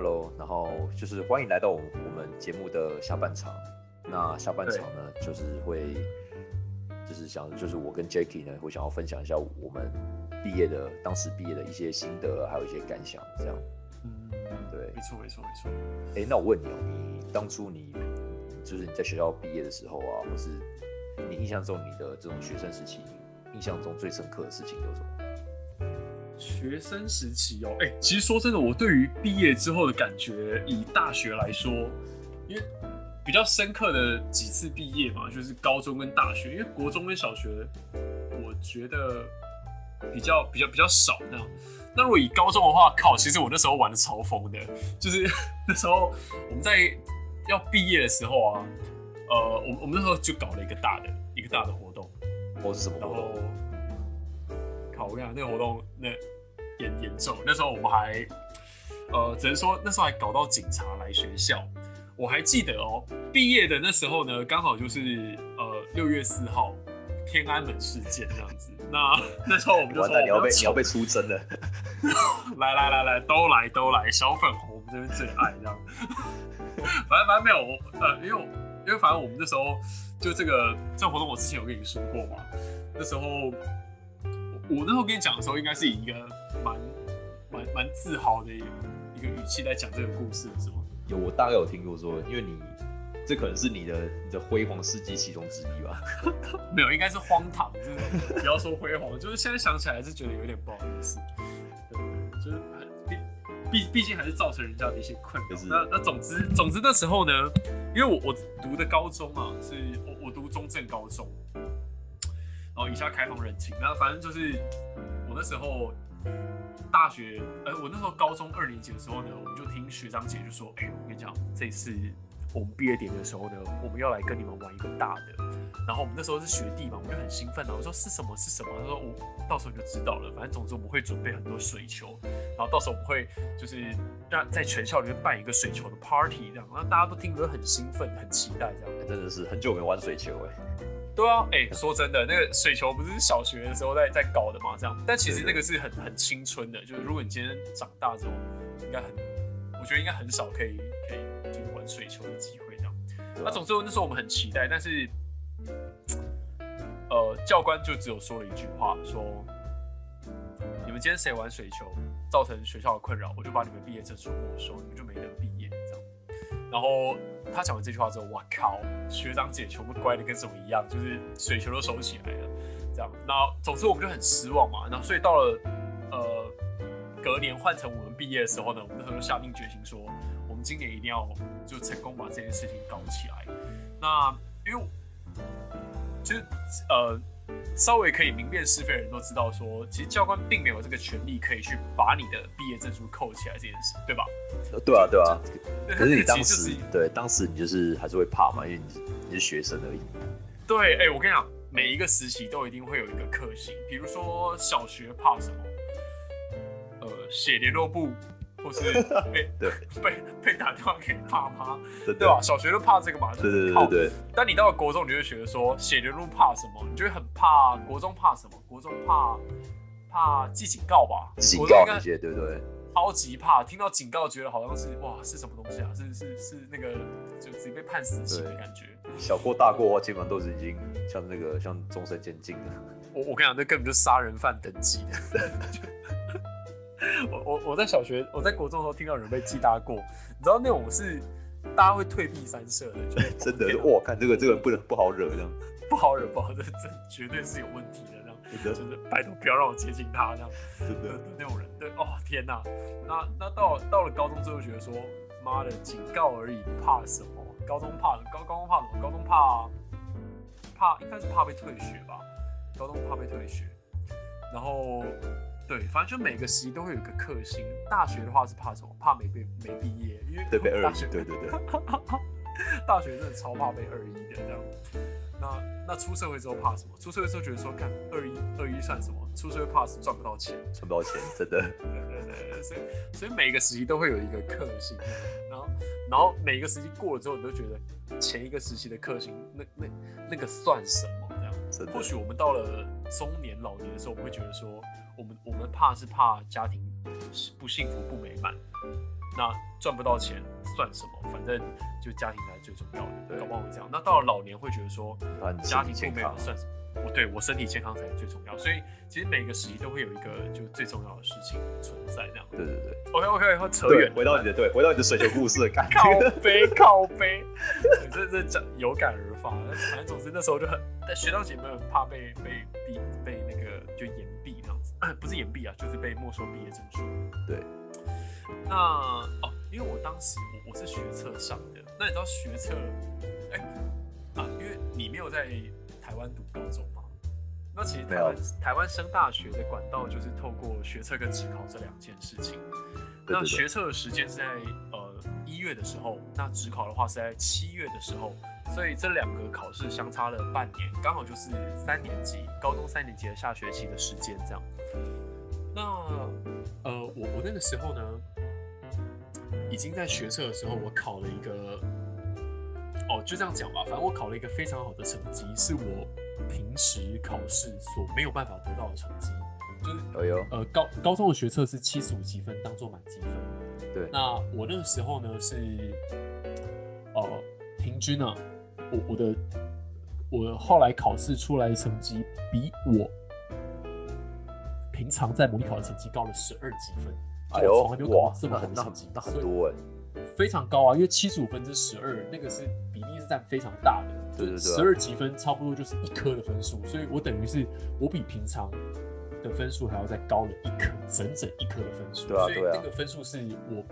Hello，然后就是欢迎来到我我们节目的下半场。那下半场呢，就是会就是想就是我跟 Jacky 呢，会想要分享一下我们毕业的当时毕业的一些心得，还有一些感想，这样。嗯，对，没错没错没错。哎，那我问你哦，你当初你就是你在学校毕业的时候啊，或是你印象中你的这种学生时期，印象中最深刻的事情有什么？学生时期哦，哎，其实说真的，我对于毕业之后的感觉，以大学来说，因为比较深刻的几次毕业嘛，就是高中跟大学，因为国中跟小学，我觉得比较比较比较少那样。那如果以高中的话，靠，其实我那时候玩的超疯的，就是 那时候我们在要毕业的时候啊，呃，我我们那时候就搞了一个大的一个大的活动，或是什么活动？靠，我跟你讲，那个活动那严严重，那时候我们还呃，只能说那时候还搞到警察来学校。我还记得哦，毕业的那时候呢，刚好就是呃六月四号天安门事件这样子。那 那时候我们就完说蛋，你要被你要被出征了。来来来来，都来都来，小粉红我们这边最爱这样。反正反正没有我呃，因为因为反正我们那时候就这个这个活动，我之前有跟你说过嘛。那时候我我那时候跟你讲的时候，应该是以一个蛮蛮蛮自豪的一个语气在讲这个故事，是吗？有，我大概有听过说，因为你这可能是你的你的辉煌事迹其中之一吧。没有，应该是荒唐，就是不要说辉煌，就是现在想起来还是觉得有点不好意思。对，就是毕毕毕竟还是造成人家的一些困扰就。是那那总之总之那时候呢，因为我我读的高中啊，是我我读中正高中，然后以下开放人情。那反正就是我那时候大学，呃，我那时候高中二年级的时候呢，我们就听学长姐就说，哎、我跟你讲，这次我们毕业典礼的时候呢，我们要来跟你们玩一个大的。然后我们那时候是学弟嘛，我们就很兴奋啊。我说是什么是什么？他说我到时候你就知道了。反正总之我们会准备很多水球，然后到时候我们会就是让在全校里面办一个水球的 party 这样，然后大家都听得很兴奋，很期待这样。真的是很久没玩水球哎。对啊，哎、说真的，那个水球不是小学的时候在在搞的嘛，这样。但其实那个是很很青春的，就是如果你今天长大之后，应该很，我觉得应该很少可以可以就是玩水球的机会这样。那总之那时候我们很期待，但是，呃，教官就只有说了一句话，说你们今天谁玩水球造成学校的困扰，我就把你们毕业证书没收，你们就没得毕。然后他讲完这句话之后，哇靠，学长姐全部乖的跟什么一样，就是水球都收起来了，这样。那总之我们就很失望嘛，然后所以到了呃隔年换成我们毕业的时候呢，我们那时候就下定决心说，我们今年一定要就成功把这件事情搞起来。那因为其实呃稍微可以明辨是非的人都知道说，其实教官并没有这个权利可以去把你的毕业证书扣起来这件事，对吧？对啊，对啊。可是你当时就是对当时你就是还是会怕嘛，因为你你是学生而已。对，哎、我跟你讲，每一个时期都一定会有一个克星，比如说小学怕什么，呃，写联络簿，或是 被对 被被打电话给爸妈，对吧？？小学都怕这个嘛，对对对对对，但你到了国中，你就会觉得说，写人路怕什么？你就会很怕。国中怕什么？国中怕怕记警告吧？警告那些，对不对？超级怕，听到警告觉得好像是哇是什么东西啊？是是是那个就直接被判死刑的感觉。小过大过，基本上都是已经像那个像终身监禁的。我我跟你讲，那根本就是杀人犯等级的。我我我在小学，我在国中的时候听到有人被记大过，你知道那种是大家会退避三舍的，就是真的，哇，看这个这个人不能不好惹这样。不好惹，不好惹，这绝对是有问题的，这样真的就是拜托不要让我接近他这样真的那种人。对，哦天哪，那那到了到了高中之后，觉得说妈的警告而已，怕什么？高中怕高高中怕什么？高中怕怕应该是怕被退学吧？高中怕被退学，然后对，反正就每个时期都会有一个克星。大学的话是怕什么？怕没被没毕业，因为对被二一，大学对对对，大学真的超怕被二一的这样。那那出社会之后怕什么？出社会之后觉得说，看二一二一算什么？出社会怕是赚不到钱。赚不到钱，真的。对对对对，所以所以每一个时期都会有一个克星，然后然后每一个时期过了之后，你都觉得前一个时期的克星，那那那个算什么？这样。或许我们到了中年老年的时候，我们会觉得说，我们我们怕是怕家庭不幸福不美满，那赚不到钱算什么？反正就家庭才是最重要的，对搞不好会这样。那到了老年会觉得说，家庭身体健康并没有，算什么，我对我身体健康才是最重要。所以其实每个时期都会有一个就最重要的事情存在这样。对对对。OK OK，会扯远，，回到你的对，回到你的水球故事的感觉 靠。背靠背，对这这讲有感而发。反正总之那时候就很，但学长姐们很怕被被逼被那个就延毕那样子，不是延毕啊，就是被没收毕业证书。对，那哦，因为我当时我我是学测上的，那你知道学测，哎、啊，因为你没有在台湾读高中嘛，那其实台湾台湾升大学的管道就是透过学测跟职考这两件事情。那学测的时间是在呃一月的时候，那职考的话是在七月的时候，所以这两个考试相差了半年，刚好就是三年级高中三年级的下学期的时间这样。那呃，我我那个时候呢，已经在学测的时候，我考了一个，哦，就这样讲吧，反正我考了一个非常好的成绩，是我平时考试所没有办法得到的成绩，就是呃高高中的学测是七十五积分当做满积分，对。那我那个时候呢是，呃，平均啊，我我的我后来考试出来的成绩比我平常在模拟考的成绩高了十二积分，哎就我从来没有考哇过，这么很成绩，那很多哎。非常高啊，因为七十五分之十二，那个是比例是占非常大的，对对对啊十二积分差不多就是一科的分数，所以我等于是我比平常的分数还要再高了一科，整整一科的分数，对啊所以那个分数是我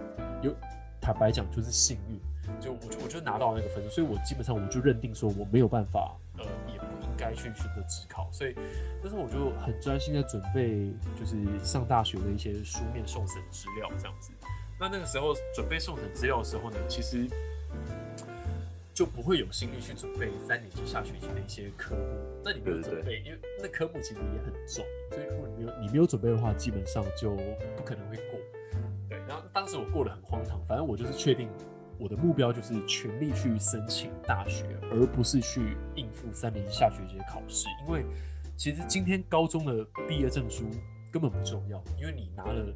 有坦白讲就是幸运，就我就我就拿到那个分数，所以我基本上我就认定说我没有办法，呃，也不应该去选择职考，所以那时候我就很专心在准备，就是上大学的一些书面送审资料这样子。那那个时候准备送审资料的时候呢，其实就不会有心力去准备三年级下学期的一些科目。那你没有对对准备，因为那科目其实也很重，所以如果你没有你没有准备的话，基本上就不可能会过。对，然后当时我过得很荒唐，反正我就是确定我的目标就是全力去申请大学，而不是去应付三年级下学期的考试。因为其实今天高中的毕业证书根本不重要，因为你拿了，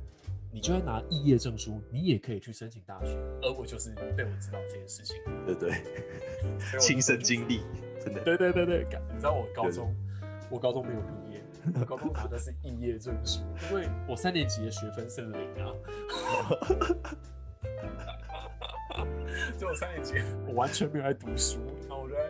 你就算拿肄业证书，你也可以去申请大学。而我就是被我知道这件事情，对对，亲身经历，真的。对对对对，干你知道我高中，我高中没有毕业，我高中拿的是肄业证书，因为我三年级的学分是零啊。就我三年级，我完全没有在读书，然后我就在，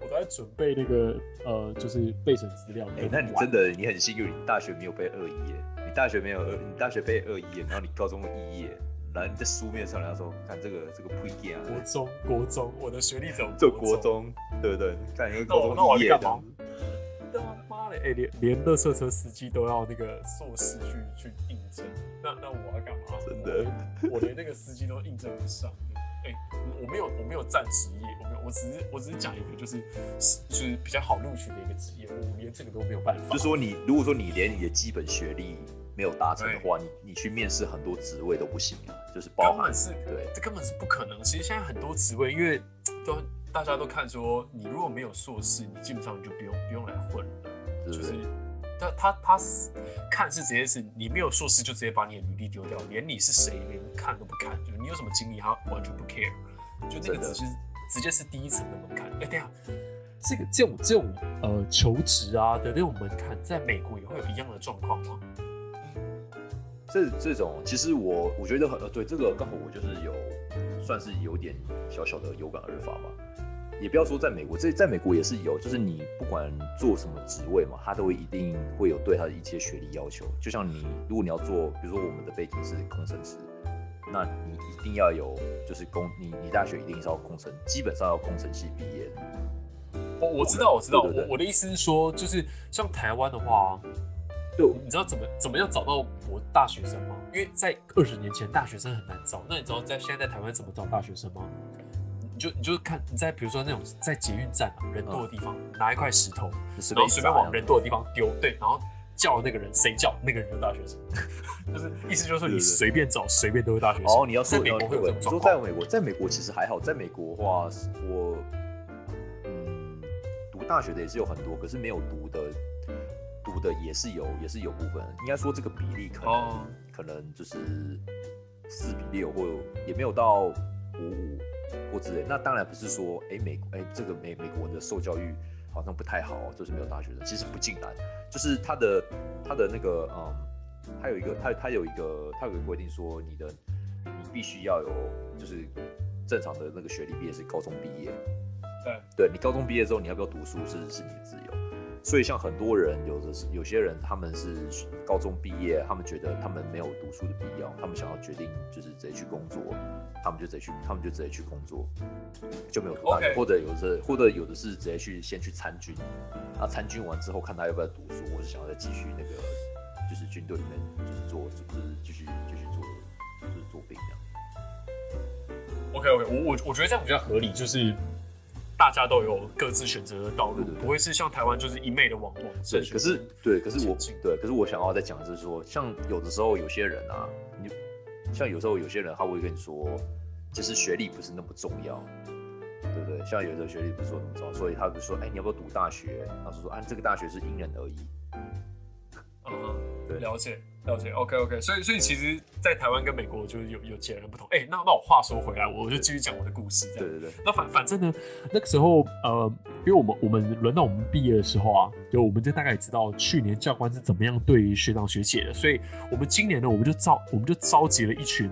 我都在准备那个呃，就是备审资料。哎、那你真的你很幸运，你大学没有被二一耶，你大学没有二，你大学被二一耶，然后你高中一耶，然后你在书面上人家说，看这个这个不一样啊，国中，国中，我的学历怎么就国。中，对不对？看一个高中一要干嘛耶这样子，对啊，妈的，哎、连连乐色车司机都要那个硕士去去应征，那那我要干嘛？真的我连，我连那个司机都应征不上。哎、我没有我没有占职业，我没有，我只是我只是讲一个就是就是比较好录取的一个职业，我连这个都没有办法。就是说你如果说你连你的基本学历没有达成的话，你你去面试很多职位都不行啊，就是包含根本是对这根本是不可能。其实现在很多职位，因为都大家都看说，你如果没有硕士，你基本上你就不用不用来混了。就是？他他他是看是直接是你没有硕士就直接把你的履历丢掉，连你是谁连看都不看，就是你有什么经历他完全不 care，就那个只是直接是第一层的门槛。哎、等一下，这个这种这种呃求职啊的那种门槛，在美国也会有一样的状况吗？这这种其实我我觉得很呃对这个刚好我就是有算是有点小小的有感而发吧。也不要说在美国，这在美国也是有，就是你不管做什么职位嘛，他都会一定会有对他的一些学历要求。就像你，如果你要做，比如说我们的背景是工程师，那你一定要有，就是工你你大学一定是要工程，基本上要工程系毕业的。我我知道我知道，我我的意思是说，就是像台湾的话，对你知道怎么怎么样找到我大学生吗？因为在二十年前，大学生很难找。那你知道在现在在台湾怎么找大学生吗？你就你就看你在比如说那种在捷运站啊人多的地方，拿一块石头，然后随便往人多的地方丢，对，然后叫那个人谁叫那个人就是大学生，就是意思就是说你随便找随便都是大学生。哦，你要说在美国会有这种你状况，说在美国，在美国其实还好，在美国的话，我嗯读大学的也是有很多，可是没有读的读的也是有，也是有部分。应该说这个比例可能、哦可能就是四比六，或也没有到五五或之类。那当然不是说，哎，美哎这个美美国的受教育好像不太好，就是没有大学生。其实不尽然，就是他的他的那个嗯，他有一个他他有一个他有个规定说，你的你必须要有就是正常的那个学历毕业是高中毕业。对，对你高中毕业之后，你要不要读书是是你的自由。所以像很多人，有的是有些人，他们是高中毕业，他们觉得他们没有读书的必要，他们想要决定就是直接去工作，他们就直接去，他们就直接去工作，就没有读大学，或者有的或者有的是直接去先去参军，啊参军完之后看他要不要读书，或是想要再继续那个就是军队里面就是做就是继续继续做就是做兵这样。OK OK，我我我觉得这样比较合理，就是。大家都有各自选择的道路，不会是像台湾就是一昧的往往对，可是对，可是我对，可是我想要再讲的是说，像有的时候有些人啊，你像有时候有些人他会跟你说，其实学历不是那么重要，对不对？像有的学历不是说那么重要，所以他就说，哎，你要不要读大学？老师说，啊，这个大学是因人而异。嗯，对，了解。了解，OK OK，所以所以其实，在台湾跟美国就是有有截然不同。哎，那那我话说回来，我就继续讲我的故事。对对对。那反反正呢，那个时候，呃，因为我们我们轮到我们毕业的时候啊，就我们就大概知道去年教官是怎么样对学长学姐的，所以我们今年呢，我们就召我们就召集了一群，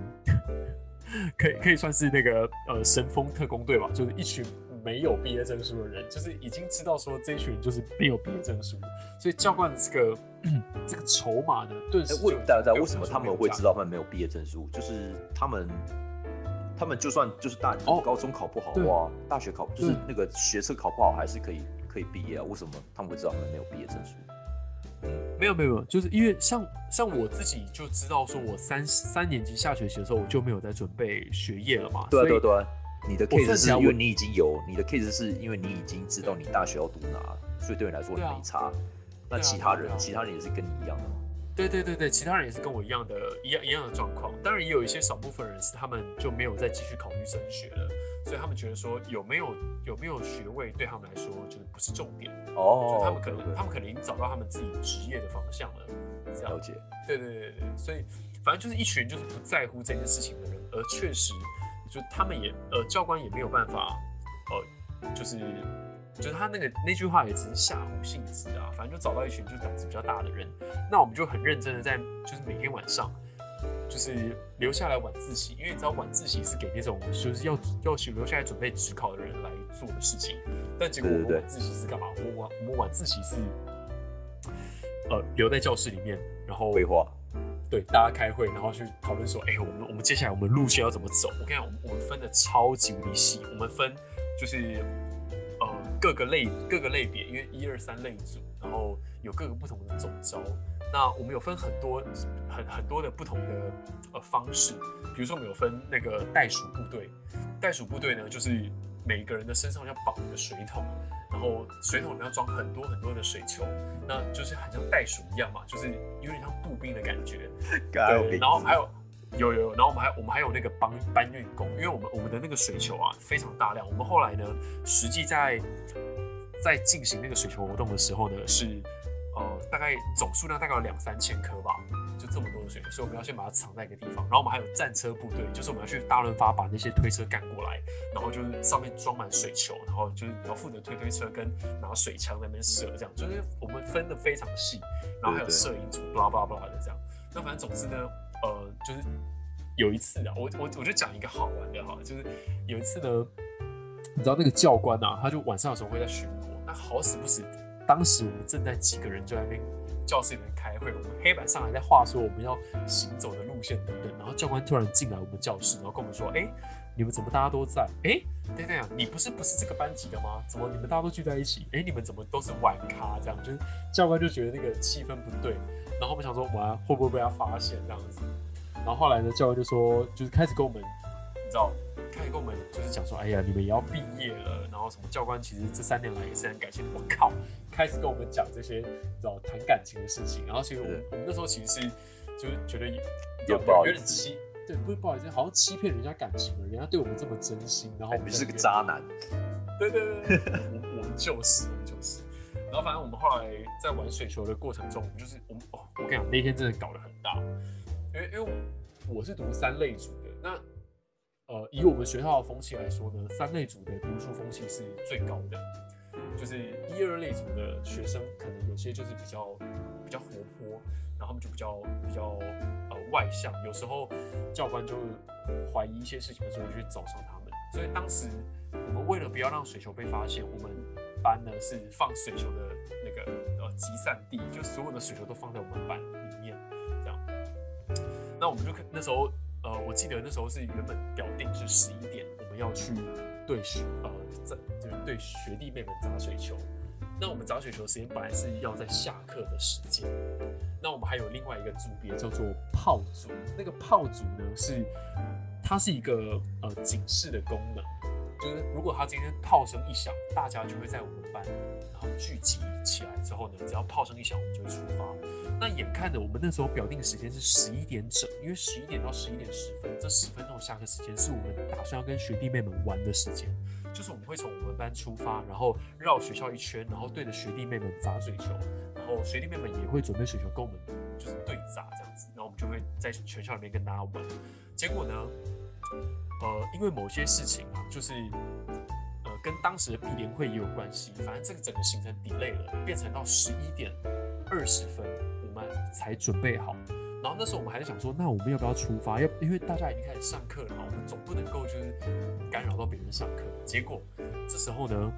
可以可以算是那个呃神风特工队吧，就是一群。没有毕业证书的人，就是已经知道说这群人就是没有毕业证书，所以教官的这个这个筹码呢，顿时问大家为什么他们会知道他们没有毕业证书？就是他们他们就算就是大高中考不好哇，大学考就是那个学测考不好，还是可以可以毕业啊？为什么他们会知道他们没有毕业证书？没有没有没有，就是因为像像我自己就知道说，我三三年级下学期的时候我就没有在准备学业了嘛，对对对。你的 case 是因为你已经有你的 case 是因为你已经知道你大学要读哪，所以对你来说没差。那其他人，其他人也是跟你一样的吗？对对对对，其他人也是跟我一样的，一样一样的状况。当然也有一些少部分人是他们就没有再继续考虑升学了，所以他们觉得说有没有有没有学位对他们来说就是不是重点哦。就他们可能他们可能已经找到他们自己职业的方向了。了解。对对对对，所以反正就是一群就是不在乎这件事情的人，而确实。就他们也呃教官也没有办法，呃就是就是他那个那句话也只是吓唬性质啊，反正就找到一群就是胆子比较大的人，那我们就很认真的在就是每天晚上就是留下来晚自习，因为你知道晚自习是给那种就是要要去留下来准备职考的人来做的事情，但结果我们晚自习是干嘛？我们晚我们晚自习是呃留在教室里面，然后规划。对，大家开会，然后去讨论说，哎，我们我们接下来我们路线要怎么走？我跟你讲，我们我们分的超级无敌细，我们分就是呃各个类各个类别，因为一二三类组，然后有各个不同的总招。那我们有分很多很很多的不同的呃方式，比如说我们有分那个袋鼠部队，袋鼠部队呢，就是每一个人的身上要绑一个水桶。然后水桶里面要装很多很多的水球，那就是很像袋鼠一样嘛，就是有点像步兵的感觉。对，然后还有有有，然后我们还我们还有那个搬搬运工，因为我们我们的那个水球啊非常大量。我们后来呢，实际在在进行那个水球活动的时候呢，是呃大概总数量大概有两三千颗吧。就这么多的水，所以我们要先把它藏在一个地方。然后我们还有战车部队，就是我们要去大润发把那些推车赶过来，然后就是上面装满水球，然后就是你要负责推推车跟拿水枪在那边射，这样就是我们分的非常细。然后还有摄影组，巴拉巴拉巴拉的这样。那反正总之呢，呃，就是有一次啊，我我我就讲一个好玩的哈，就是有一次呢，你知道那个教官啊，他就晚上的时候会在巡逻，那好死不死，当时我们正在几个人就在那边教室里面。开会，我们黑板上还在画说我们要行走的路线等等，然后教官突然进来我们教室，然后跟我们说：“哎，你们怎么大家都在？哎，等等，你不是不是这个班级的吗？怎么你们大家都聚在一起？哎，你们怎么都是玩咖？这样就是教官就觉得那个气氛不对，然后我们想说，哇，会不会被他发现这样子？然后后来呢，教官就说，就是开始跟我们，道。”开始跟我们就是讲说，哎呀，你们也要毕业了，然后什么教官其实这三年来也是很感谢我靠，开始跟我们讲这些，知道谈感情的事情。然后其实我们我们那时候其实是就是觉得有有点欺，对，不是不好意思，好像欺骗人家感情了，人家对我们这么真心，然后我们是个渣男。对 对对，我我们就是我们就是。然后反正我们后来在玩水球的过程中，就是我们哦，我跟你讲那天真的搞得很大，因为因为我是读三类组的，那呃，以我们学校的风气来说呢，三类组的读书风气是最高的，就是一二类组的学生可能有些就是比较比较活泼，然后他们就比较比较呃外向，有时候教官就怀疑一些事情的时候就去找上他们，所以当时我们为了不要让水球被发现，我们班呢是放水球的那个呃集散地，就所有的水球都放在我们班里面，这样。那我们就可那时候呃，我记得那时候是原本表定是十一点，我们要去对学呃在就是对学弟妹们砸水球。那我们砸水球时间本来是要在下课的时间，那我们还有另外一个组别叫做炮组，那个炮组呢是它是一个呃警示的功能。就是如果他今天炮声一响，大家就会在我们班，然后聚集起来之后呢，只要炮声一响，我们就会出发。那眼看着我们那时候表定的时间是十一点整，因为十一点到十一点十分这十分钟的下课时间是我们打算要跟学弟妹们玩的时间，就是我们会从我们班出发，然后绕学校一圈，然后对着学弟妹们砸水球，然后学弟妹们也会准备水球跟我们就是对砸这样子，然后我们就会在全校里面跟大家玩。结果呢？呃，因为某些事情啊，就是呃，跟当时的闭联会也有关系。反正这个整个行程 delay 了，变成到十一点二十分，我们才准备好。然后那时候我们还在想说，那我们要不要出发？要因为大家已经开始上课了嘛，我们总不能够就是干扰到别人上课。结果这时候呢，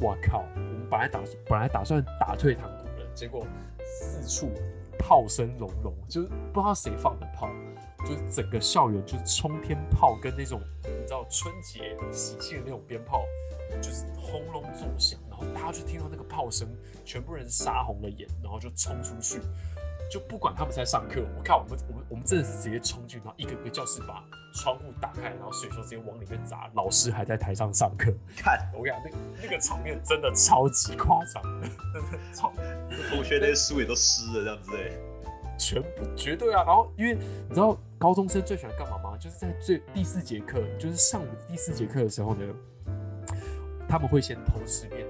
我靠，我们本来打本来打算打退堂鼓的，结果四处炮声隆隆，就是不知道谁放的炮。就是整个校园就是冲天炮跟那种你知道春节喜庆的那种鞭炮，就是轰隆作响，然后大家就听到那个炮声，全部人杀红了眼，然后就冲出去，就不管他们在上课，我看我们我们我们真的是直接冲进，然后一个个教室把窗户打开，然后水球直接往里面砸，老师还在台上上课，看我跟你讲那那个场面真的超级夸张，真的超，同学那些书也都湿了这样子哎。全部绝对啊！然后因为你知道高中生最喜欢干嘛吗？就是在最第四节课，就是上午第四节课的时候呢，他们会先偷吃便当，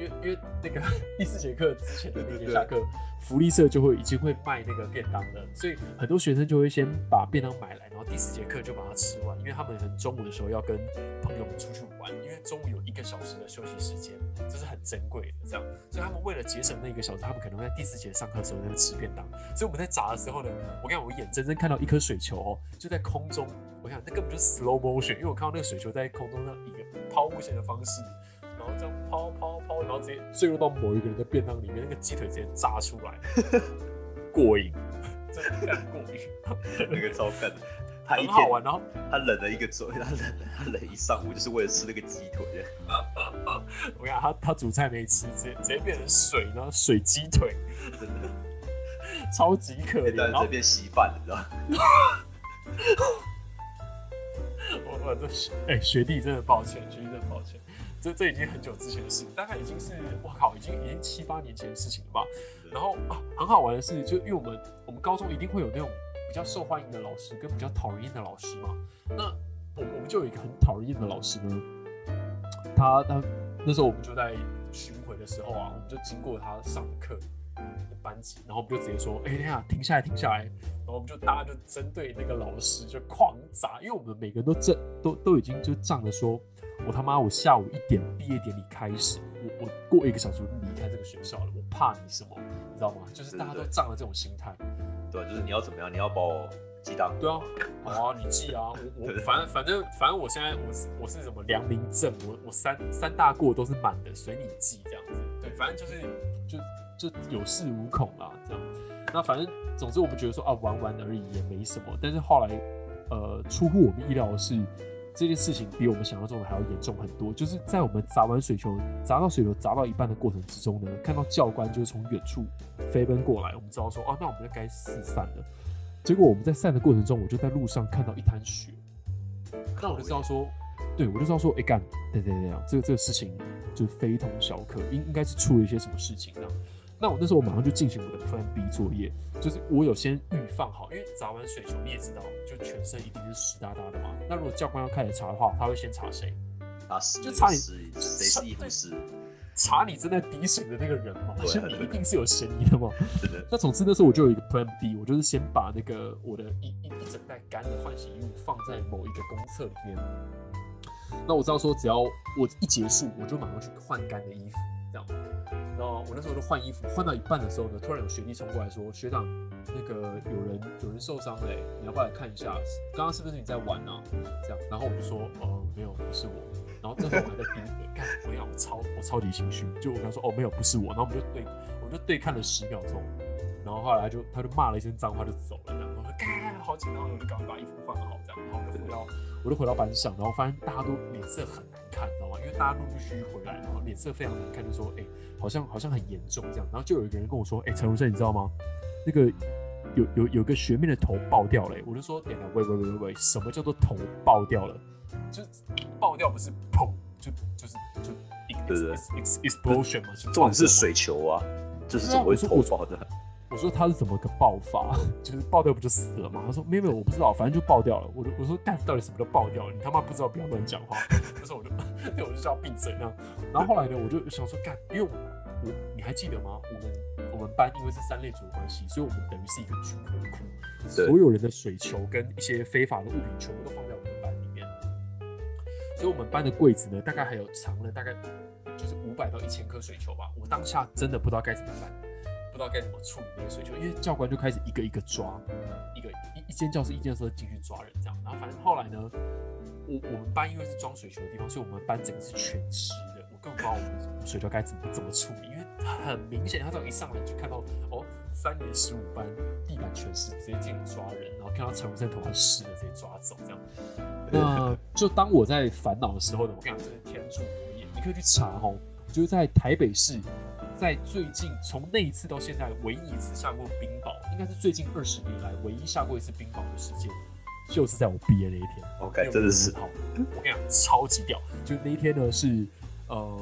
因为因为那个 第四节课之前的那节下课，福利社就会已经会卖那个便当了，所以很多学生就会先把便当买来，然后第四节课就把它吃完，因为他们很中午的时候要跟朋友们出去玩，因为中午有一个小时的休息时间。这是很珍贵的，这样，所以他们为了节省那一个小时，他们可能会在第四节上课的时候在那吃便当。所以我们在炸的时候呢，我看我眼睁睁看到一颗水球哦，就在空中，我想那根本就是 slow motion，因为我看到那个水球在空中上一个抛物线的方式，然后这样抛抛抛，然后直接坠入到某一个人的便当里面，那个鸡腿直接炸出来，过瘾，真的非常过瘾，那个超干。很好玩，然后他忍了一个周，他忍他忍一上午，就是为了吃那个鸡腿。我看他他煮菜没吃，直接直接变成水，然后水鸡腿，真的超级可怜。然后这边稀饭，你知道吗？我我这哎学弟真的抱歉，学弟真的抱歉，这这已经很久之前的事，大概已经是我靠，已经已经七八年前的事情了吧。然后啊，很好玩的是，就因为我们我们高中一定会有那种。比较受欢迎的老师跟比较讨人厌的老师嘛，那我我们就有一个很讨人厌的老师呢，他他那时候我们就在巡回的时候啊，我们就经过他上的课的班级，然后我们就直接说，哎呀，停下来，停下来，然后我们就大家就针对那个老师就狂砸，因为我们每个人都正都都已经就仗着说，我他妈我下午一点毕业典礼开始，我我过一个小时就离开这个学校了，我怕你什么，你知道吗？就是大家都仗着这种心态。对，就是你要怎么样？你要把我记当？对啊，好啊，你记啊。我我反正反正反正我现在我是我是什么良民证，我我三三大过都是满的，随你记这样子。对，反正就是就就有恃无恐啦，这样。那反正总之我们觉得说啊玩玩而已也没什么，但是后来呃出乎我们意料的是。这件事情比我们想象中的还要严重很多。就是在我们砸完水球，砸到水球砸到一半的过程之中呢，看到教官就是从远处飞奔过来，我们知道说，哦，那我们就该四散了。结果我们在散的过程中，我就在路上看到一滩血，那我就知道说，对我就知道说，哎干，对对对，这个这个事情就非同小可，应应该是出了一些什么事情这样。那我那时候我马上就进行我的 Plan B 作业，就是我有先预放好，因为砸完水球你也知道，就全身一定是湿哒哒的嘛。那如果教官要开始查的话，他会先查谁？查湿，就查你，谁是医护师？查你正在滴水的那个人嘛，对所以你一定是有嫌疑的嘛。那总之那时候我就有一个 Plan B，我就是先把那个我的一一一整袋干的换洗衣物放在某一个公厕里面。那我知道说，只要我一结束，我就马上去换干的衣服，这样。然后我那时候就换衣服，换到一半的时候呢，突然有学弟冲过来说：“学长，那个有人有人受伤嘞，你要不要来看一下？刚刚是不是你在玩啊？”这样，然后我就说：“呃，没有，不是我。”然后这时候我还在盯着，干，我想我超我超级心虚，就我跟他说：“哦，没有，不是我。”然后我们就对，我们就对看了十秒钟，然后后来就他就骂了一声脏话就走了，这样，然后我说：“，好紧张！”我就赶快把衣服换好，这样，然后我就回到我就回到班上，然后发现大家都脸色很难看，你知道吗？因为大家陆陆续续回来，然后脸色非常难看，就说：“哎、好像好像很严重这样。”然后就有一个人跟我说：“哎、陈如生，你知道吗？那个有有有个学妹的头爆掉了、欸。”我就说：“等一下，喂喂喂喂喂，什么叫做头爆掉了？就是爆掉不是砰，就就是就一个对对 ex- ex- explosion 嘛，就重点是水球啊，就是怎么会爆的？我说他是怎么个爆发？就是爆掉不就死了吗？他说没有没有，我不知道，反正就爆掉了。我就我说干，到底什么叫爆掉了？你他妈不知道，不要乱讲话。那时候我就 对我就叫嘴那样。然后后来呢，我就想说干，因为我我你还记得吗？我们我们班因为是三类组的关系，所以我们等于是一个军火库，所有人的水球跟一些非法的物品全部都放在我们班里面。所以我们班的柜子呢，大概还有藏了大概就是五百到一千颗水球吧。我当下真的不知道该怎么办。不知道该怎么处理那个水球，因为教官就开始一个一个抓，一个一一间教室一间教室进去抓人这样，然后反正后来呢，我我们班因为是装水球的地方，所以我们班整个是全湿的，我根本不知道我们水球该怎么怎么处理，因为很明显，他这样一上来就看到哦，三年十五班地板全湿，直接进来抓人，然后看到陈文生头发湿的，直接抓走这样。那就当我在烦恼的时候呢，我跟你讲，这是天助我也，你可以去查哦，就是在台北市。在最近从那一次到现在，唯一一次下过冰雹，应该是最近二十年来唯一下过一次冰雹的时间，就是在我毕业那一天。OK，真的是好，我跟你讲，超级屌！就那一天呢是呃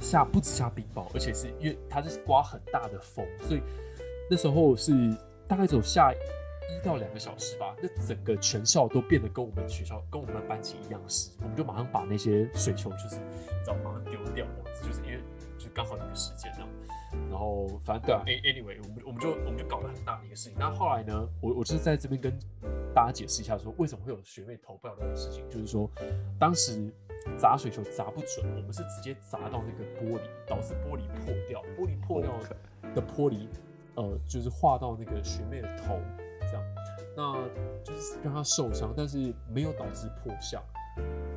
下不止下冰雹，而且是因为它是刮很大的风，所以那时候是大概只有下一到两个小时吧，那整个全校都变得跟我们学校跟我们班级一样湿，我们就马上把那些水球就是你知道马上丢掉这样子，就是因为就刚好那个时间这样。然后反正对啊 anyway，我们我们就我们就搞了很大的一个事情。那后来呢，我我就是在这边跟大家解释一下，说为什么会有学妹投爆这种事情，就是说当时砸水球砸不准，我们是直接砸到那个玻璃，导致玻璃破掉，玻璃破掉的玻璃，呃，就是划到那个学妹的头，这样，那就是让她受伤，但是没有导致破相。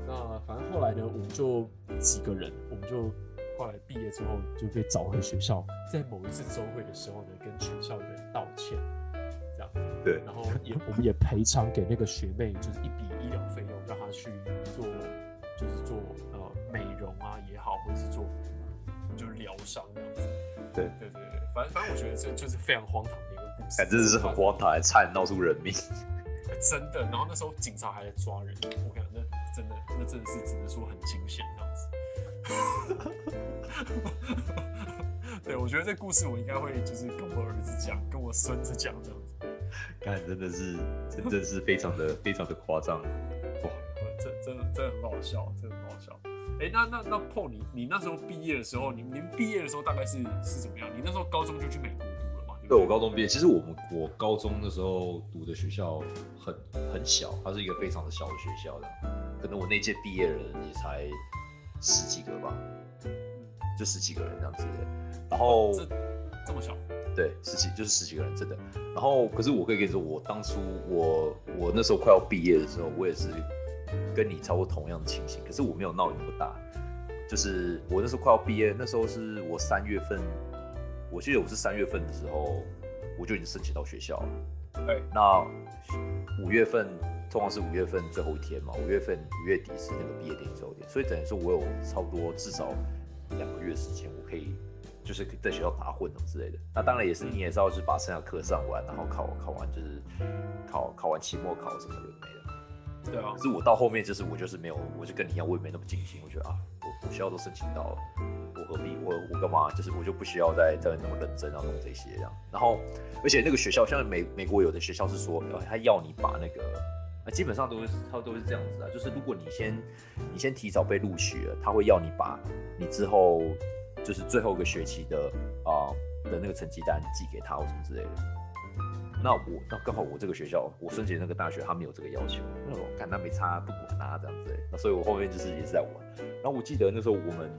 那反正后来呢，我们就几个人，我们就后来毕业之后就被找回学校，在某一次周会的时候呢，跟全校的人道歉，这样，对然后也我们也赔偿给那个学妹，就是一笔医疗费用，让她去做，就是做呃美容啊也好，或者是做就是疗伤这样子。对对对对，反正反正我觉得这就是非常荒唐的一个故事，哎，真的是很荒唐，还差点闹出人命。真的。然后那时候警察还在抓人，我感觉那真的那真的是只能说很惊险这样子。对，我觉得这故事我应该会就是跟我儿子讲，跟我孙子讲这样子。看，真的是，真的是非常的非常的夸张。哇，这真的真的很好笑，真的很好笑。哎、那那那 Paul，你你那时候毕业的时候，你你们毕业的时候大概是是怎么样？你那时候高中就去美国读了嘛？对我高中毕业，其实我们我高中那时候读的学校很很小，它是一个非常的小的学校的，可能我那届毕业的人也才十几个吧，就十几个人这样子的。然后这这么小，对，十几就是十几个人，真的。然后，可是我可以跟你说，我当初我我那时候快要毕业的时候，我也是跟你差不多同样的情形，可是我没有闹你那么大。就是我那时候快要毕业，那时候是我三月份，我记得我是三月份的时候，我就已经申请到学校了。对，那五月份通常是五月份最后一天嘛，五月份五月底是那个毕业典礼最后一天，所以等于说我有差不多至少两个月时间，我可以就是在学校打混什么之类的。那当然也是你也知道，就是把剩下课上完，然后考考完就是考考完期末考什么有的没了。对啊可，是我到后面就是我就是没有，我就跟你一样，我也没那么尽心。我觉得啊，我我学校都申请到了，我何必我我干嘛？就是我就不需要再再那么认真啊弄这些这样。然后而且那个学校像美美国有的学校是说，呃他要你把那个基本上都是它都是这样子啊，就是如果你先你先提早被录取了，他会要你把你之后就是最后一个学期的啊、的那个成绩单寄给他或什么之类的。那我那刚好我这个学校，我申请那个大学，他没有这个要求。那我看他没差，不管他这样子、那所以我后面就是也是在玩。然后我记得那时候我们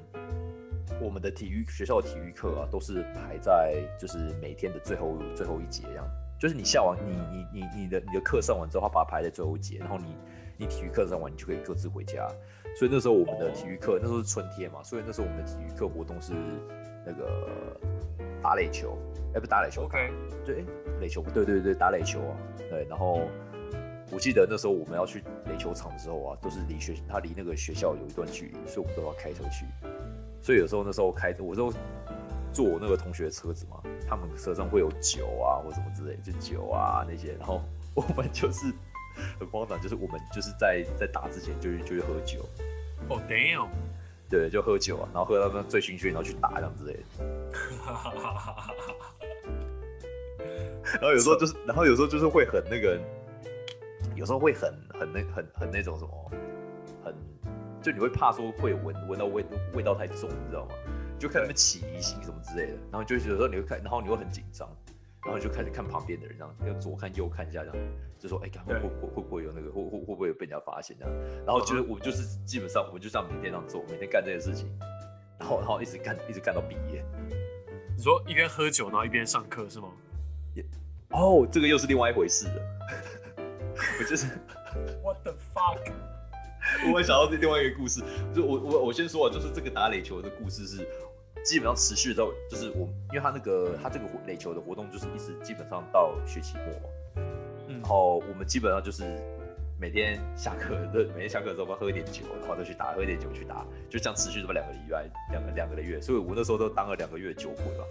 我们的体育学校的体育课啊，都是排在就是每天的最后最后一节这样。就是你下完你你你你的你的课上完之后，他把它排在最后一节，然后你你体育课上完，你就可以各自回家。所以那时候我们的体育课，那时候是春天嘛，所以那时候我们的体育课活动是那个打垒球，哎、不打垒球 OK，对，诶垒球，对对对，打垒球啊，对，然后我记得那时候我们要去垒球场的时候啊，都是离学，他离那个学校有一段距离，所以我们都要开车去。所以有时候那时候开，我都坐我那个同学的车子嘛，他们车上会有酒啊或什么之类，就酒啊那些，然后我们就是很荒唐，就是我们就是在在打之前就去就去喝酒，哦、damn，对，就喝酒啊，然后喝到那醉醺醺，然后去打这样之类的。然后有时候就是，然后有时候就是会很那个，有时候会很很那很很那种什么，很就你会怕说会闻闻到味味道太重，你知道吗？就看他们起疑心什么之类的，然后就有时候你会看，然后你会很紧张，然后就开始看旁边的人，这样要左看右看一下，这样就说哎，看会对会会会不会有那个会会会不会有被人家发现这样？然后就是我就是基本上我们就这样每天这样做，每天干这件事情，然后然后一直干一直干到毕业。你说一边喝酒，然后一边上课是吗？哦，这个又是另外一回事了。我就是 What the fuck？我会想到另外一个故事，就我我我先说啊，就是这个打垒球的故事是基本上持续到，就是我因为他那个他这个垒球的活动就是一直基本上到学期末嘛，嗯然后我们基本上就是每天下课的每天下课的时候我们喝一点酒，然后再去打，喝一点酒去打，就这样持续这么两个礼拜，两个两个月，所以我那时候都当了两个月酒鬼吧。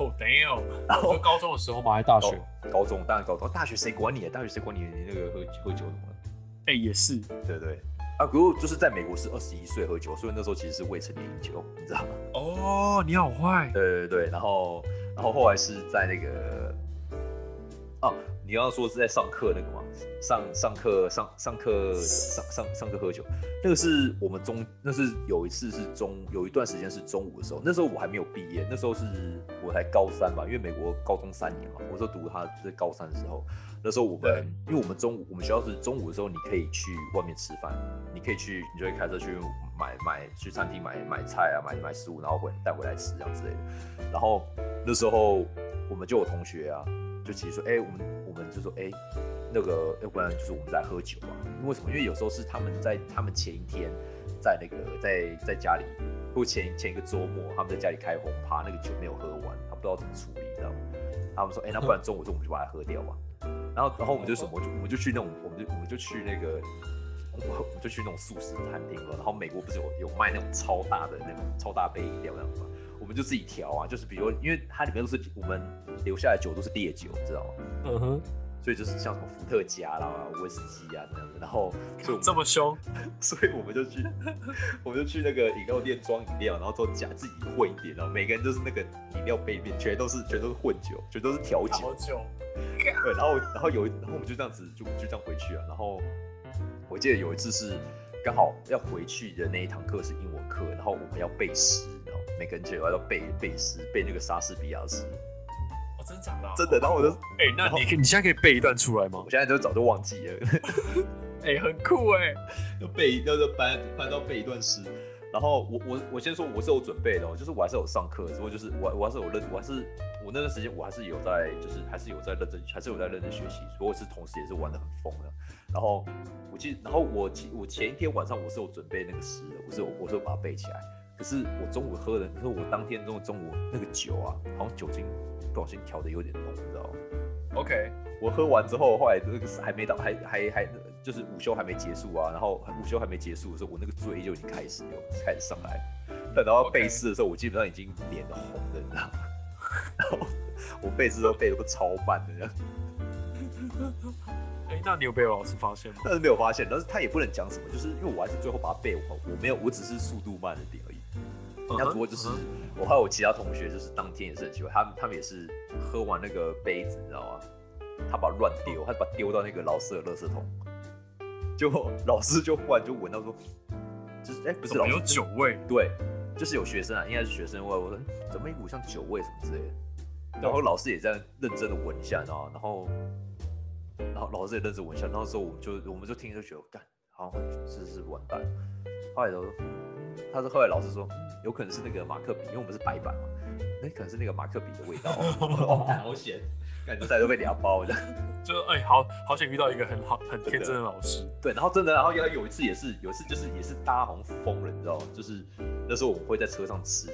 哦、damn，然后高中的时候嘛？还是大学？高高中当然高中，大学谁管你啊？大学谁管你你那个喝喝酒什么的？哎、也是，对对。啊，可是就是在美国是二十一岁喝酒，所以那时候其实是未成年饮酒，你知道吗？哦，你好坏，对对对，然后然后后来是在那个，哦，你刚刚说是在上课那个吗？上上课上上课上上上课喝酒，那个是我们中，那是有一次是中有一段时间是中午的时候，那时候我还没有毕业，那时候是我才高三吧，因为美国高中三年嘛，我说读他是高三的时候，那时候我们因为我们中午我们学校是中午的时候你可以去外面吃饭，你可以去你就会开车去买买去餐厅买买菜啊买买食物，然后回带回来吃这样之类的。然后那时候我们就有同学啊，就其实说，哎、我们我们就说，哎、那个要不然就是我们在喝酒嘛？因为什么？因为有时候是他们在他们前一天在那个在在家里，或前前一个周末他们在家里开轰趴，那个酒没有喝完，他不知道怎么处理，知道吗？他们说，哎、那不然中午就我们就把它喝掉吧。然后然后我们就什么，我就我们就去那种，我们就我们就去那个。我我们就去那种素食餐厅了，然后美国不是有有卖那种超大的那种超大杯饮料那样子吗？我们就自己调啊，就是比如因为它里面都是我们留下来的酒都是烈酒，你知道吗？嗯哼，所以就是像什么伏特加啦、威士忌啊这样子，然后 所以我们这么凶，所以我们就去，我们就去那个饮料店装饮料，然后都假自己混一点，然后每个人都是那个饮料杯里面全都是全都是混酒，全都是调酒，对，然后然后有一然后我们就这样子就就这样回去啊，然后我记得有一次是刚好要回去的那一堂课是英文课，然后我们要背诗，每个人就要背背诗，背那个莎士比亚诗，哦，真假的啊、真的，然后我就哎、那你可以你现在可以背一段出来吗我？现在就早就忘记了。哎、很酷哎、要背，要要搬搬到背一段诗。然后我我我先说我是有准备的、哦，就是我还是有上课，只不过就是我我还是有认，我还是我那段时间我还是有在，就是还是有在认真，还是有在认真学习，不过是同时也是玩的很疯的。然后我记，然后我记我前一天晚上我是有准备那个诗的，我是我我是有把它背起来。可是我中午喝的，可是我当天中中午那个酒啊，好像酒精不小心调的有点浓，你知道吗？OK，我喝完之后，后来那个还没到，还还还就是午休还没结束啊，然后午休还没结束的时候，我那个醉就已经开始有开始上来，等到要背诗的时候，我基本上已经脸都红了，你知道吗？然后我背诗都背的都超慢的这样，哎、那你有被老师发现吗？但是没有发现，但是他也不能讲什么，就是因为我还是最后把它背完，我没有，我只是速度慢了点而已。那不过就是嗯我还有其他同学，就是当天也是很奇怪，他们他们也是喝完那个杯子，你知道吗？他把乱丢，他把丢到那个老师的垃圾桶，就老师就忽然就闻到说，就是哎、不是怎么有酒味？对，就是有学生啊，应该是学生问我说嗯怎么一股像酒味什么之类的，然后老师也在认真的闻一下，你知道吗？然后然后老师也认真闻一下，然后时候我们就我们就听就觉得干，好像是是完蛋。后来都他是后来老师说，嗯有可能是那个马克笔，因为我们是白板嘛，那可能是那个马克笔的味道，哦好险，感觉大家都被俩包的。就哎、好好想遇到一个很好很天真的老师。对，然后真的，然后有有一次也是，有一次就是也是大家好像疯了，你知道吗？就是那时候我们会在车上吃，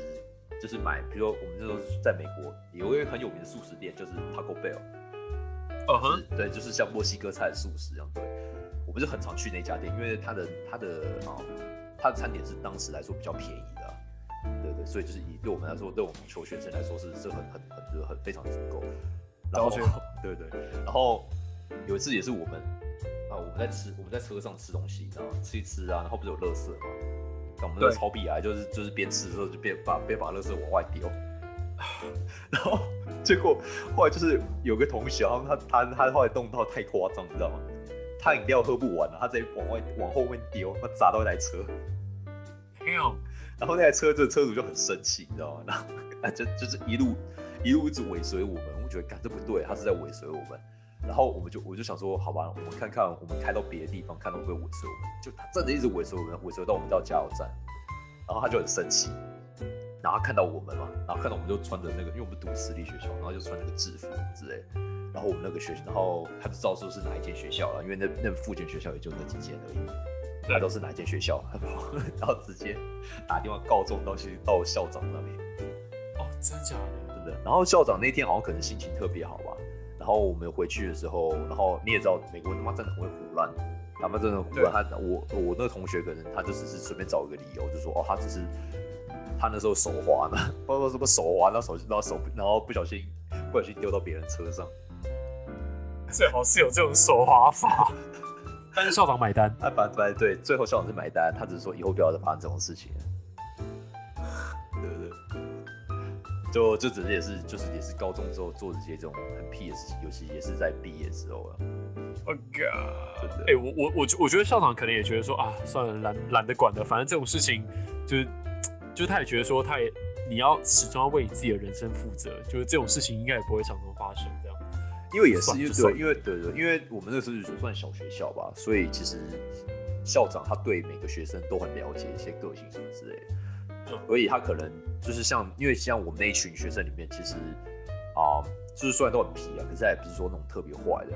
就是买，比如说我们那时候在美国有一个很有名的素食店，就是 Taco Bell，嗯就哼是，对，就是像墨西哥菜的素食这样。对，我们是很常去那家店，因为它的它的啊、它的餐点是当时来说比较便宜的啊、对对，所以就是以对我们来说，对我们求学生来说是是很很很就是很非常足够。然后对对，然后有一次也是我们啊，我们在吃我们在车上吃东西，你知道吗？吃一吃啊，然后不是有垃圾吗？那我们那个对超必癌就是就是边吃的时候就边把边把垃圾往外丢，然后结果后来就是有个同学，他他他他后来动到太夸张，你知道吗？他饮料喝不完了，他直接往外往后面丢，他砸到一台车然后那台车这车主就很生气，你知道吗？然后啊就就是一路一路一直尾随我们，我们觉得干这不对，他是在尾随我们。然后我们就我就想说，好吧，我们看看我们开到别的地方，看到会不会尾随我们。就他真的一直尾随我们，尾随到我们到加油站，然后他就很生气，然后看到我们嘛，然后看到我们就穿着那个，因为我们读私立学校，然后就穿那个制服之类。然后我们那个学校，然后他就知道说是哪一间学校了，因为那那附近学校也就那几间而已，他都是哪一间学校，然后直接打电话告状到去到校长那边。哦，真的假的？真的。然后校长那天好像可能心情特别好吧，然后我们回去的时候，然后你也知道美国人他妈真的很会胡乱，他们真的胡乱。他我我那个同学可能他就只是随便找一个理由，就说哦他只是他那时候手滑呢，不知道什么手滑，然后手然后手然后不小心不小心丢到别人车上，最好是有这种手滑法。但是校长买单，啊反反对，最后校长是买单，他只是说以后不要再发生这种事情了。对对对。就就只是也是就是也是高中之后做这些这种很屁的事情，尤其也是在毕业之后啊。Oh God！真的哎、我我我我觉得校长可能也觉得说啊，算了，懒懒得管了，反正这种事情就是就是他也觉得说，他也你要始终要为你自己的人生负责，就是这种事情应该也不会常常发生这样。因为也是因为对，算就算因为对对，因为我们那时候就算小学校吧，所以其实校长他对每个学生都很了解一些个性什么之类所以他可能就是像，因为像我们那一群学生里面，其实啊、就是虽然都很皮啊，可是他也不是说那种特别坏的，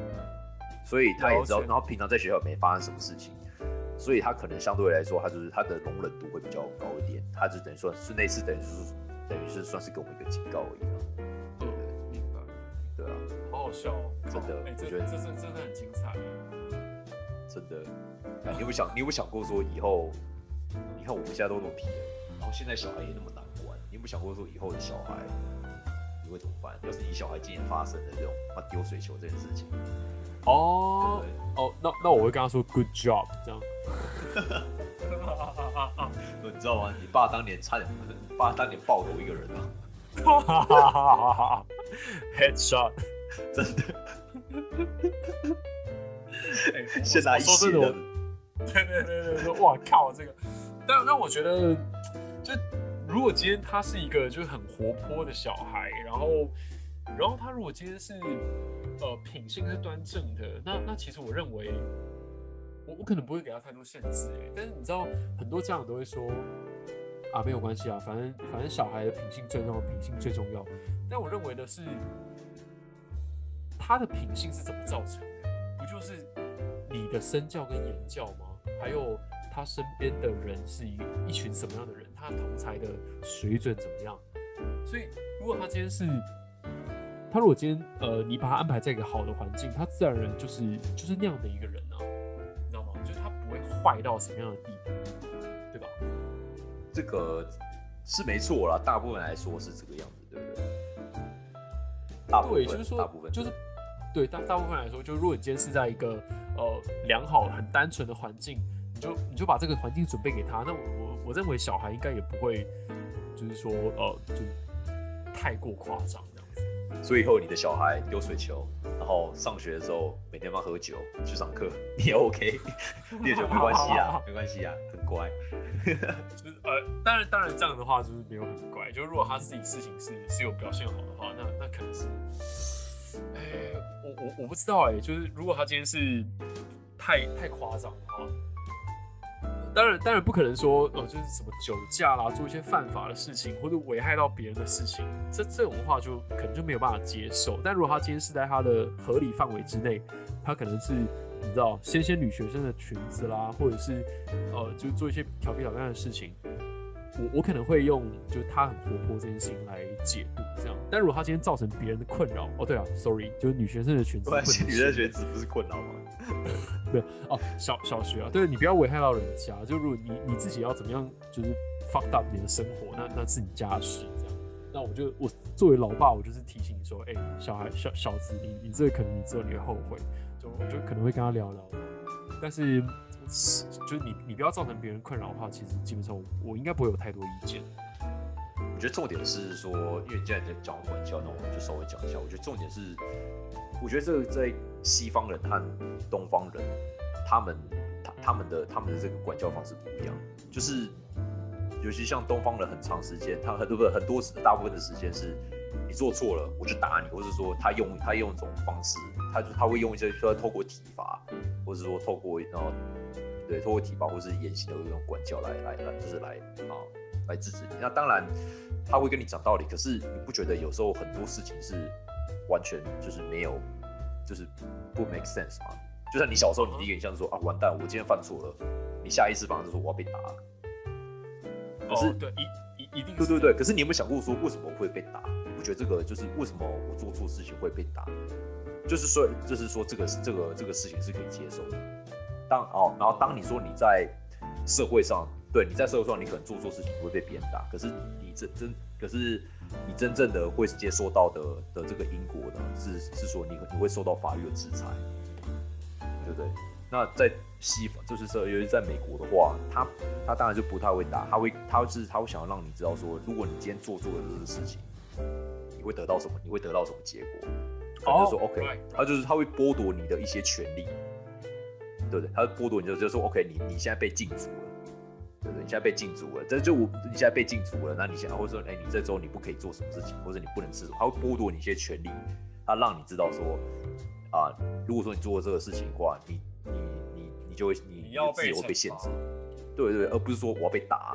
所以他也知道，然后平常在学校也没发生什么事情，所以他可能相对来说，他就是他的容忍度会比较高一点，他就等于说是那次等于是等于是算是给我们一个警告而已啊，嗯，明白。对啊，好好笑哦，真的哎、这我觉得？这是真的很精彩。真的，啊你有没有想，你有没有想过说以后，你看我们现在都那么皮了，然后现在小孩也那么难管，你有没有想过说以后的小孩你会怎么办？要是你小孩今年发生的这种他丢水球这件事情，哦。哦，那那我会跟他说 good job 这样。对？你知道吗？你爸当年差点，你爸当年爆头一个人啊，Headshot，真的，哎、现在一起说真的，我的，对对对对对，哇靠，这个，但但我觉得，就如果今天他是一个就是很活泼的小孩，然后然后他如果今天是呃品性是端正的，那那其实我认为，我我可能不会给他太多限制，哎，但是你知道很多家长都会说啊没有关系啊，反正反正小孩的品性最重要，品性最重要。但我认为的是，他的品性是怎么造成的？不就是你的身教跟言教吗？还有他身边的人是一一群什么样的人？他同才的水准怎么样？所以，如果他今天是，他如果今天呃，你把他安排在一个好的环境，他自然而然就是就是那样的一个人啊，坏到什么样的地步，对吧？这个是没错啦，大部分来说是这个样子，对不对？大部分对，就是说大部分就是对大大部分来说，就如果你今天是在一个呃良好、很单纯的环境，你就你就把这个环境准备给他，那我我认为小孩应该也不会，就是说呃就太过夸张。所以以后你的小孩丢水球，然后上学的时候每天帮喝酒去上课，你也 OK，你也觉得没关系啊，没关系啊，很乖。就是呃，当然当然这样的话就是没有很乖，就如果他自己事情是是有表现好的话，那那可能是，哎，我我我不知道哎，就是如果他今天是太太夸张的话。当然，当然不可能说，哦，就是什么酒驾啦，做一些犯法的事情，或者危害到别人的事情，这这种话就可能就没有办法接受。但如果他今天是在他的合理范围之内，他可能是你知道，掀掀女学生的裙子啦，或者是呃，就做一些调皮捣蛋的事情，我我可能会用就是他很活泼这件事情来解读这样。但如果他今天造成别人的困扰，哦，对啊，sorry，就是女学生的裙子，女学生裙子不是困扰吗？对哦，小小学啊，对你不要危害到人家。就如果你你自己要怎么样，就是 fuck up 你的生活，那那是你家的事。这样，那我就我作为老爸，我就是提醒你说，哎，小孩小小子，你你这个可能你之后你会后悔。就我就可能会跟他聊聊。但是就是你你不要造成别人困扰的话，其实基本上我应该不会有太多意见。我觉得重点是说，因为既然在讲管教，那我们就稍微讲一下。我觉得重点是，我觉得这个在西方人和东方人，他们他他们的他们的这个管教方式不一样。就是尤其像东方人，很长时间，他很多不很多大部分的时间是，你做错了我就打你，或者说他用他用一种方式，他就他会用一些说透过体罚，或者说透过然后对透过体罚或是严刑的这种管教来来来，就是来啊。来制止你，那当然他会跟你讲道理，可是你不觉得有时候很多事情是完全就是没有，就是不 make sense 吗？就像你小时候，你第一个印象是说啊，完蛋，我今天犯错了，你下意识反而是说我要被打。可是对一一一定对对对，可是你有没有想过说为什么会被打？你不觉得这个就是为什么我做错事情会被打？就是说，就是说这个这个这个事情是可以接受的。当哦，然后当你说你在社会上。对，你在社会上，你可能做错事情会被别人打，可是你真真，可是你真正的会接受到的的这个因果呢，是是说你你会受到法律的制裁，对不对？那在西方，就是说，尤其在美国的话，他他当然就不太会打，他会他是他会想要让你知道说，如果你今天做错了这个事情，你会得到什么？你会得到什么结果？他就说 OK，他就是他会剥夺你的一些权利，对不对？他剥夺你就就说 OK，你你现在被禁足了。对不对？你现在被禁足了，这就我你现在被禁足了，那你现在或者说，哎，你这周你不可以做什么事情，或者你不能吃什么，他会剥夺你一些权利，他让你知道说，啊，如果说你做了这个事情的话，你你你你就会你要自由会被限制，对对，而不是说我要被打。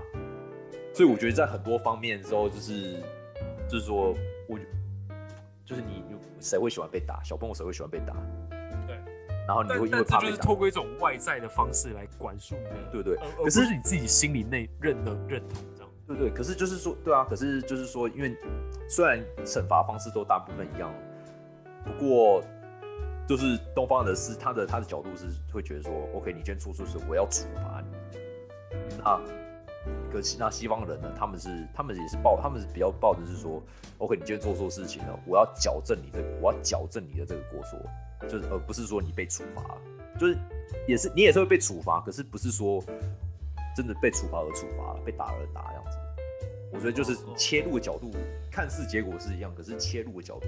所以我觉得在很多方面之后，就是就是说，我就是你谁会喜欢被打？小朋友谁会喜欢被打？对然后你会因为怕就是透过一种外在的方式来管束你的，对对。可是你自己心里内认的认同这样，对对。可是就是说，对啊。可是就是说，因为虽然惩罚方式都大部分一样，不过就是东方的是他的他的角度是会觉得说，OK，你今天做错事，我要处罚你。那可是那西方人呢？他们是他们也是抱，他们是比较抱的是说，OK，你今天做错事情了，我要矫正你的，我要矫正你的这个过错。就是而不是说你被处罚，就是也是你也是会被处罚，可是不是说真的被处罚而处罚，被打而打这样子。我觉得就是切入的角度，看似结果是一样，可是切入的角度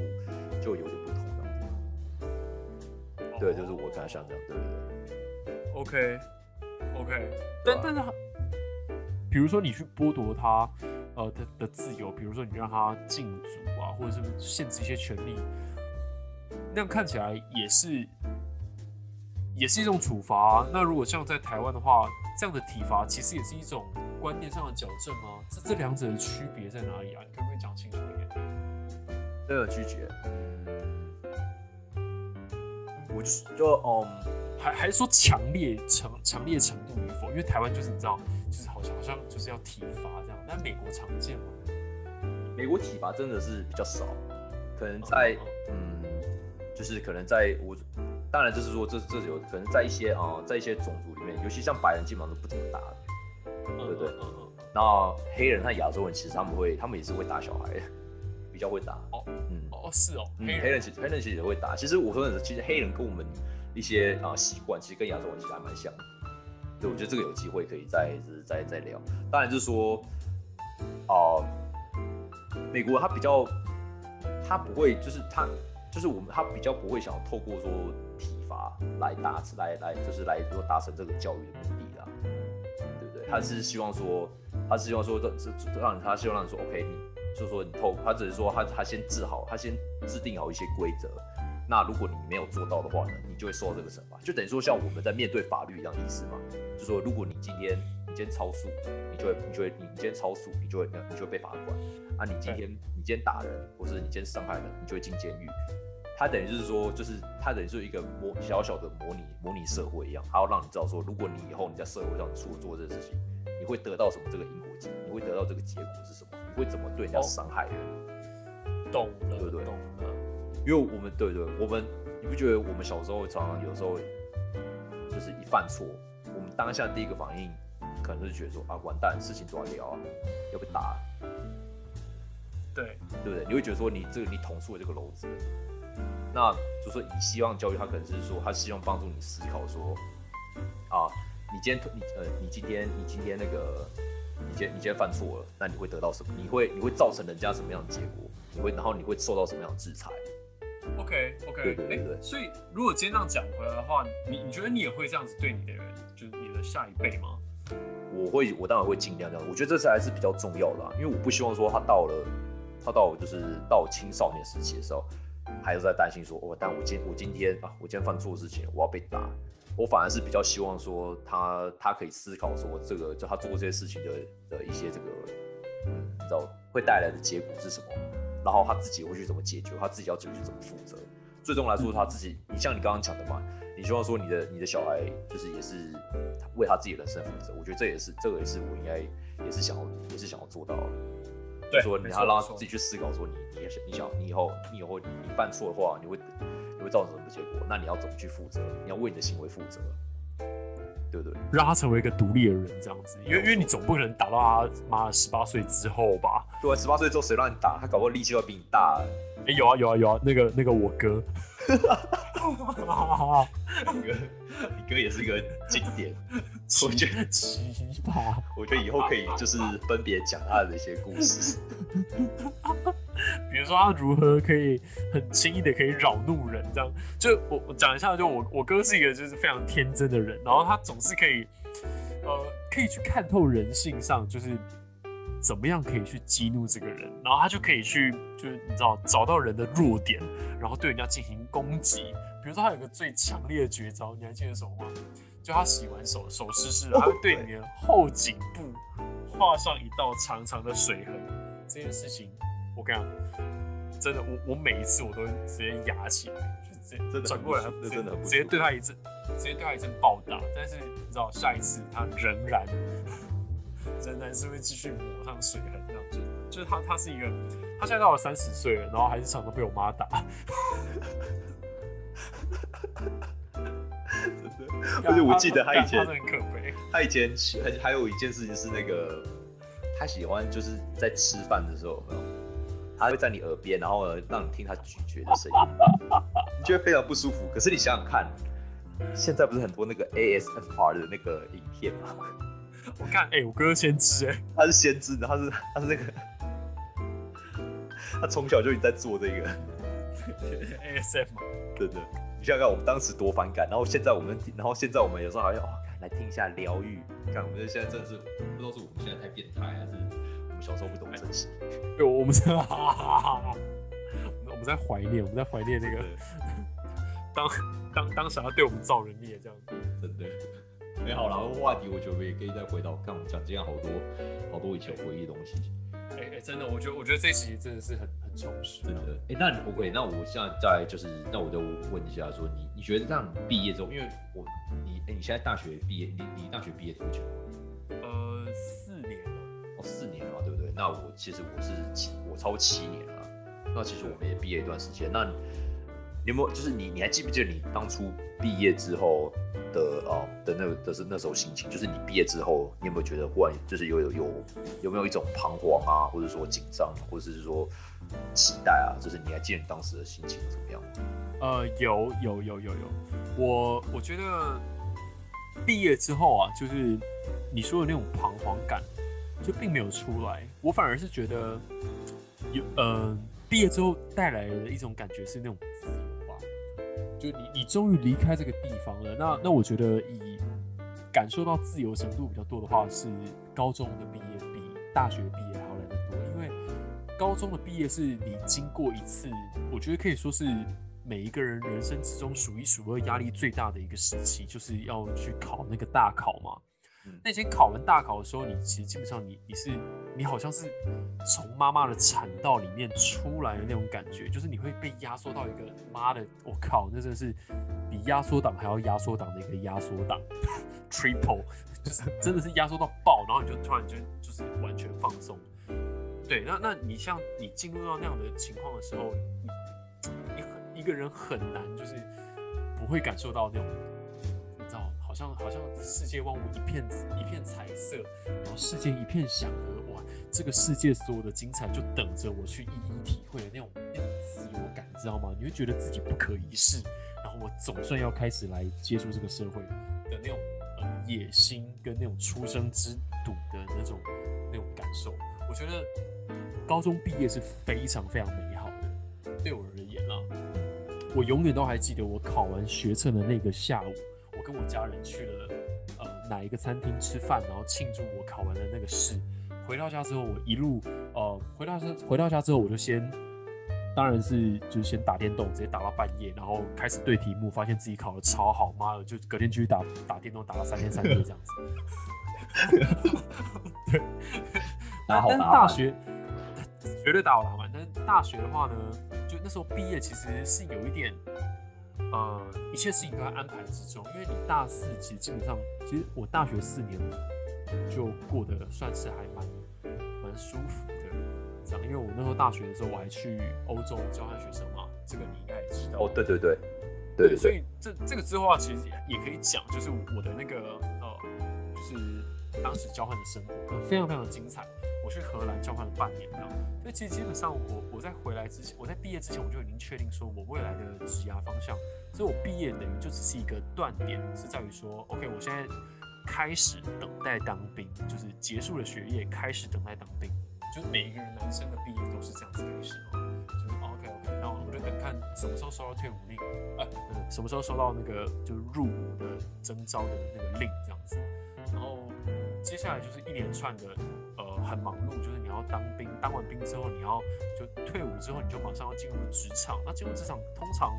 就有点不同这样子。对，就是我刚才想讲，对对对。OK，OK，但但是，比如说你去剥夺他呃的的自由，比如说你让他禁足啊，或者是限制一些权利。那样看起来也是，也是一种处罚。那如果像在台湾的话，这样的体罚其实也是一种观念上的矫正吗？这这两者的区别在哪里啊？你可不可以讲清楚一点？都有拒绝。我就就嗯，还还是说强烈强强烈程度与否？因为台湾就是你知道，就是好像好像就是要体罚这样。但美国常见吗？美国体罚真的是比较少，可能在嗯。就是可能在我，当然就是说这这有可能在一些啊，在一些种族里面，尤其像白人基本上都不怎么打的，对不对？那黑人和亚洲人其实他们会，他们也是会打小孩，比较会打。哦，嗯，哦是哦，黑人其实黑人其实也会打。其实我说的是，其实黑人跟我们一些啊习惯，其实跟亚洲人其实还蛮像。对，我觉得这个有机会可以再再再聊。当然就是说，啊，美国他比较，他不会就是他。就是我们他比较不会想透过说体罚来达来来就是来说达成这个教育的目的啦，对不对？他是希望说，他是希望说这这让他希望让你说 OK，你就是说你透，他只是说他他先治好，他先制定好一些规则。那如果你没有做到的话呢，你就会受到这个惩罚，就等于说像我们在面对法律一样意思嘛，就说如果你今天你今天超速，你就会你就会你今天超速，你就会你就会被罚款啊，你今天你今天打人，或是你今天伤害人，你就会进监狱。他等于就是说，就是他等于是一个模小小的模拟模拟社会一样，他要让你知道说，如果你以后你在社会上出做这个事情，你会得到什么这个因果结，你会得到这个结果是什么，你会怎么对人家伤害人，懂了，对不对？懂了。因为我们对对，我们你不觉得我们小时候常常有时候就是一犯错，我们当下第一个反应可能就是觉得说啊完蛋，事情断掉啊，要被打，对对不对？你会觉得说你这个你捅出了这个篓子，那就说以希望教育，他可能是说他希望帮助你思考说啊，你今天你呃你今天你今天那个你今天你今天犯错了，那你会得到什么？你会你会造成人家什么样的结果？你会然后你会受到什么样的制裁？OK OK，对对对对所以如果今天这样讲回来的话，你你觉得你也会这样子对你的人，就是你的下一辈吗？我会，我当然会尽量这样。我觉得这次还是比较重要的、啊，因为我不希望说他到了，他到就是到青少年时期的时候，还是在担心说，哦，但我今我今天啊，我今天犯错事情，我要被打。我反而是比较希望说他他可以思考说这个就他做这些事情的的一些这个，嗯，你知道会带来的结果是什么，然后他自己会去怎么解决，他自己要怎么去怎么负责。最终来说，他自己，你像你刚刚讲的嘛，你希望说你的你的小孩就是也是为他自己的人生负责，我觉得这也是这个也是我应该也是想要也是想要做到的。对说你要让他自己去思考，说你你你想你以后你以后你犯错的话，你会你会造成什么结果？那你要怎么去负责？你要为你的行为负责，对不对？让他成为一个独立的人，这样子，因为因为你总不可能打到他妈十八岁之后吧？对啊，十八岁之后谁让你打？他搞不好力气要比你大。哎、有啊有啊有啊，那个那个我哥，你哥，你哥也是一个经典。我觉得奇葩，我觉得以后可以就是分别讲他的一些故事。比如说他如何可以很轻易的可以扰怒人，这样就我我讲一下，就我我哥是一个就是非常天真的人，然后他总是可以呃可以去看透人性上就是怎么样可以去激怒这个人，然后他就可以去就是你知道找到人的弱点，然后对人家进行攻击。比如说他有个最强烈的绝招，你还记得什么吗？就他洗完手手湿湿的，他会对你的后颈部画上一道长长的水痕。这件事情，我跟你讲，真的，我我每一次我都直接压起来，就直接真的转过来，不舒服直接真的直接对他一阵，直接对他一阵暴打。但是你知道，下一次他仍然仍然是会继续抹上水痕，这样子就是他他是一个，他现在到了三十岁了，然后还是常常被我妈打。而且我记得他以前他很可悲。他以前还还有一件事情是那个，他喜欢就是在吃饭的时候，有没有？他会在你耳边，然后呢让你听他咀嚼的声音，你觉得非常不舒服。可是你想想看，现在不是很多那个 ASMR 的那个影片吗？我看，哎、我哥先知哎、他是先知的，他是他是那个，他从小就在做这个，ASM，对对。你想想看，我们当时多反感，然后现在我们，然后现在我们有时候还要哦，来听一下疗愈。看，我们现在真的是不知道是我们现在太变态，还是我们小时候不懂珍惜。对，我们在，我们我们在怀念，我们在怀念那个当当当时他对我们造人孽这样子。真的。没好了，话题我觉得也可以再回到，看我们讲今天好多好多以前回忆的东西，哎、哎、真的，我觉得我觉得这期真的是很很充实。真的。哎、那你 OK？那我现在再就是，那我就问一下，说你你觉得这样毕业之后，因为我你哎、你现在大学毕业，你你大学毕业多久？呃，四年了，哦，四年了嘛，对不对？那我其实我是七，我超过七年了。那其实我们也毕业一段时间。那你有没有就是你你还记不记得你当初毕业之后的啊、的那个的是那时候心情？就是你毕业之后，你有没有觉得忽然就是有有有有没有一种彷徨啊，或者说紧张，或者是说期待啊？就是你还记得你当时的心情怎么样？呃，有有有有有，我我觉得毕业之后啊，就是你说的那种彷徨感，就并没有出来。我反而是觉得有，呃，毕业之后带来的一种感觉是那种，就你你终于离开这个地方了。那那我觉得以感受到自由程度比较多的话，是高中的毕业比大学毕业还要来得多，因为高中的毕业是你经过一次，我觉得可以说是每一个人人生之中数一数二压力最大的一个时期，就是要去考那个大考嘛。那天考完大考的时候，你其实基本上你你是你好像是从妈妈的产道里面出来的那种感觉，就是你会被压缩到一个妈的，我靠，那真的是比压缩档还要压缩档的一个压缩档，triple，就是真的是压缩到爆，然后你就突然间就是完全放松。对，那那你像你进入到那样的情况的时候，你你很一个人很难就是不会感受到那种。好像好像世界万物一片一片彩色，然后世界一片祥和，哇！这个世界所有的精彩就等着我去一一体会的那种那种自由感，你知道吗？你会觉得自己不可一世，然后我总算要开始来接触这个社会的那种呃野心跟那种出生之赌的那种那种感受。我觉得高中毕业是非常非常美好的，对我而言啊，我永远都还记得我考完学测的那个下午。我跟我家人去了呃哪一个餐厅吃饭，然后庆祝我考完了那个试。回到家之后，我一路呃回到家回到家之后，我就先当然是就是先打电动，直接打到半夜，然后开始对题目，发现自己考的超好，妈的就隔天继续打打电动，打到三天三夜这样子。对，但是大学 绝对打好打满，但是大学的话呢，就那时候毕业其实是有一点。呃，一切事情都在安排之中，因为你大四其实基本上，其实我大学四年就过得算是还蛮蛮舒服的，这样，因为我那时候大学的时候我还去欧洲交换学生嘛，这个你应该也知道。哦，对对对，对，所以这这个之后啊，其实也可以讲，就是我的那个呃，就是当时交换的生活非常非常精彩。去荷兰交换了半年，这样，所以其实基本上我我在回来之前，我在毕业之前我就已经确定说我未来的职业方向，所以我毕业等于就只是一个断点，是在于说，OK，我现在开始等待当兵，就是结束了学业，开始等待当兵，就是每一个人男生的毕业都是这样子开始嘛，就是 OK OK，那我等看什么时候收到退伍令，哎，什么时候收到那个就是入伍的征召的那个令这样子，然后接下来就是一连串的。呃很忙碌，就是你要当兵，当完兵之后，你要就退伍之后，你就马上要进入职场。那进入职场，通常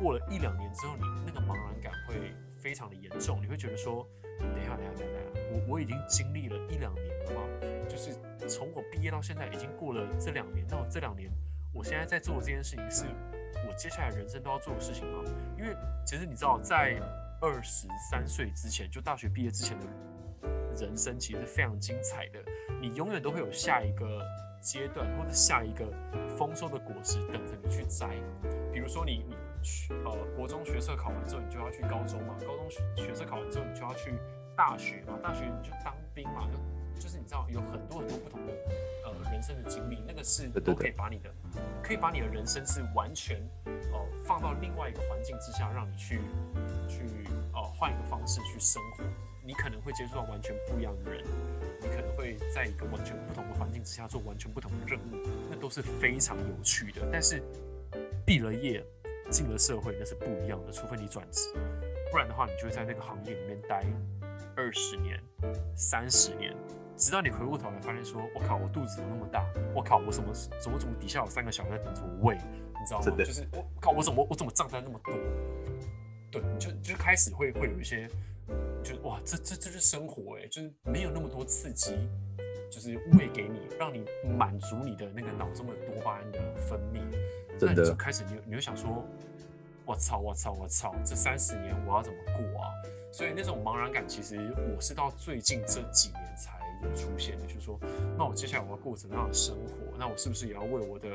过了一两年之后，你那个茫然感会非常的严重。你会觉得说，等一下，等一下，等一下，我我已经经历了一两年了吗？就是从我毕业到现在，已经过了这两年。那我这两年，我现在在做的这件事情，是我接下来人生都要做的事情吗？因为其实你知道，在二十三岁之前，就大学毕业之前的。人生其实是非常精彩的，你永远都会有下一个阶段或者下一个丰收的果实等着你去摘。比如说你你去呃国中学测考完之后，你就要去高中嘛；高中学学测考完之后，你就要去大学嘛；大学你就当兵嘛。就就是你知道有很多很多不同人生的经历，那个是都可以把你的可以把你的人生是完全哦放到另外一个环境之下，让你去去呃换一个方式去生活。你可能会接触到完全不一样的人，你可能会在一个完全不同的环境之下做完全不同的任务，那都是非常有趣的。但是毕了业进了社会那是不一样的，除非你转职，不然的话你就会在那个行业里面待二十年、三十年，直到你回过头来发现说：“我靠，我肚子怎么那么大？我靠，我怎么怎么怎么底下有三个小孩在等着我喂？你知道吗？就是我靠，我怎么我怎么账单那么多？对，就就开始会会有一些。”就哇，这这这是生活哎，就是没有那么多刺激，就是喂给你，让你满足你的那个脑中的多巴胺的分泌，那你就开始你你会想说，我操我操我操，这三十年我要怎么过啊？所以那种茫然感，其实我是到最近这几年才有出现的，就是说，那我接下来我要过怎么样的生活？那我是不是也要为我的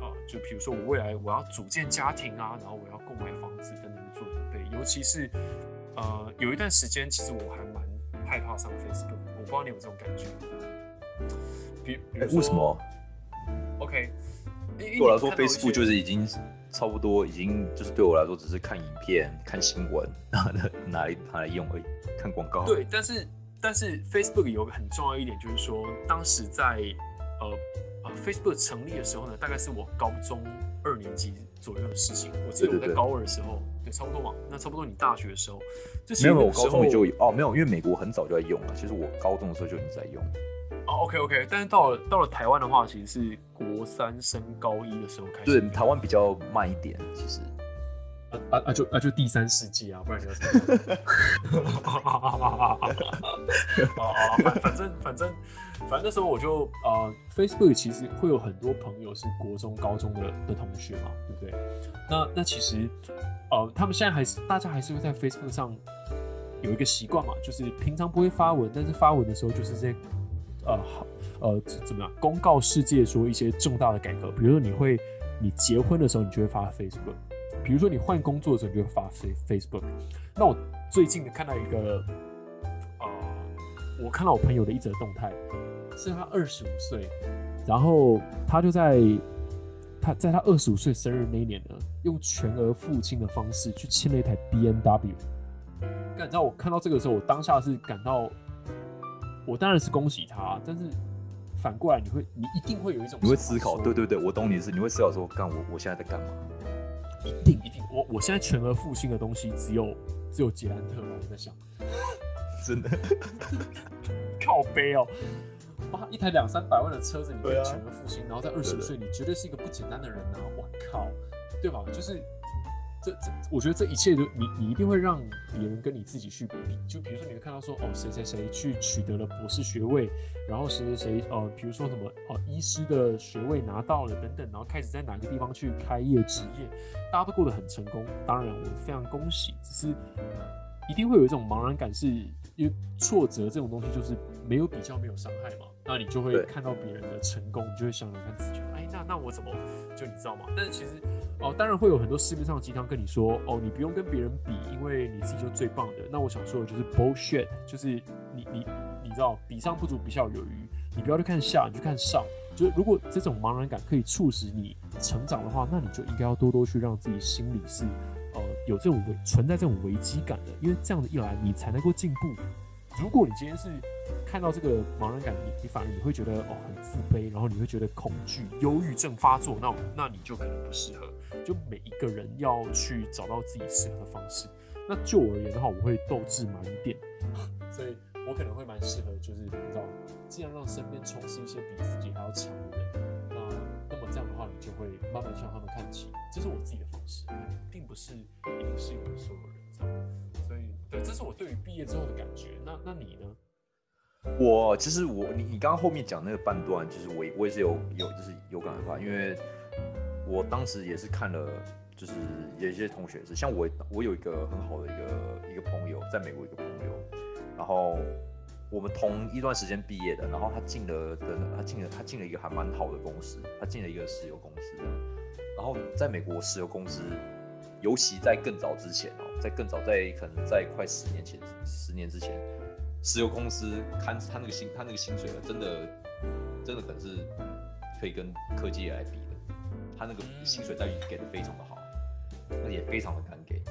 啊，就比如说我未来我要组建家庭啊，然后我要购买房子等等做准备，尤其是。呃，有一段时间，其实我还蛮害怕上 Facebook，我不知道你有这种感觉。比，为什么？OK，对我来说，Facebook 就是已经差不多，已经就是对我来说，只是看影片、看新闻，拿来拿来拿来用而已，看广告。对，但是但是 Facebook 有个很重要一点，就是说，当时在呃呃，Facebook 成立的时候呢，大概是我高中二年级左右的事情。我记得我在高二的时候，对，差不多嘛。那差不多你大学的时候，就其没有，没有我高中就有哦，没有，因为美国很早就在用了。其实我高中的时候就已经在用。哦，OK OK，但是到了到了台湾的话，其实是国三升高一的时候开始对，台湾比较慢一点，其实。啊啊啊就啊就第三世界啊，不然你要什么样？啊，反反正反正反正那时候我就呃，Facebook 其实会有很多朋友是国中、高中的的同学嘛，对不对？那那其实呃，他们现在还是大家还是会在 Facebook 上有一个习惯嘛，就是平常不会发文，但是发文的时候就是在呃好呃怎么样公告世界说一些重大的改革，比如说你会你结婚的时候你就会发 Facebook，比如说你换工作的时候你就会发 Face Facebook。那我最近看到一个呃，我看到我朋友的一则动态，是他二十五岁，然后他就在他在他二十五岁生日那一年呢，用全额付清的方式去签了一台 B N W。但你知道我看到这个时候，我当下是感到，我当然是恭喜他，但是反过来你会，你一定会有一种你会思考，对对对，我懂你的意思，你会思考说，干我我现在在干嘛？一定一定，我我现在全额复兴的东西只有只有捷安特吧，我在想，真的，靠背哦，哇一台两三百万的车子，你可以全额复兴，然后在二十岁，你绝对是一个不简单的人啊！我靠，对吧？就是这这，我觉得这一切都你你一定会让别人跟你自己去比，就比如说你会看到说哦谁谁谁去取得了博士学位，然后谁谁谁呃，比如说什么哦医师的学位拿到了等等，然后开始在哪个地方去开业职业，大家都过得很成功，当然我非常恭喜，只是一定会有一种茫然感是，因为挫折这种东西就是没有比较没有伤害嘛，那你就会看到别人的成功，你就会想想看自己，哎，那那我怎么就你知道吗？但是其实哦，当然会有很多市面上的鸡汤跟你说，哦，你不用跟别人比，因为你自己就最棒的。那我想说的就是 bullshit，就是你你你知道，比上不足，比下有余，你不要去看下，你去看上。就是如果这种茫然感可以促使你成长的话，那你就应该要多多去让自己心里是呃有这种危存在这种危机感的，因为这样的一来，你才能够进步。如果你今天是看到这个茫然感，你你反而你会觉得哦很自卑，然后你会觉得恐惧、忧郁症发作，那那你就可能不适合。就每一个人要去找到自己适合的方式。那就我而言的话，我会斗志满点，所以我可能会蛮适合，就是你知道，尽量让身边充斥一些比自己还要强的人。那那么这样的话，你就会慢慢向他们看齐。这是我自己的方式，并不是一定适用于所有人这样。所以，对，这是我对于毕业之后的感觉。那那你呢？我其实我你你刚刚后面讲那个半段，就是我我也是有有就是有感而发，因为我当时也是看了，就是有一些同学是像我我有一个很好的一个一个朋友，在美国一个朋友，然后我们同一段时间毕业的，然后他进了的他进了他进了一个还蛮好的公司，他进了一个石油公司，然后在美国石油公司，尤其在更早之前哦，在更早在可能在快十年前十年之前。石油公司看他那个薪，他那个薪水了，真的，真的可能是可以跟科技来比的。他那个薪水待遇给的非常的好，那也非常的敢给。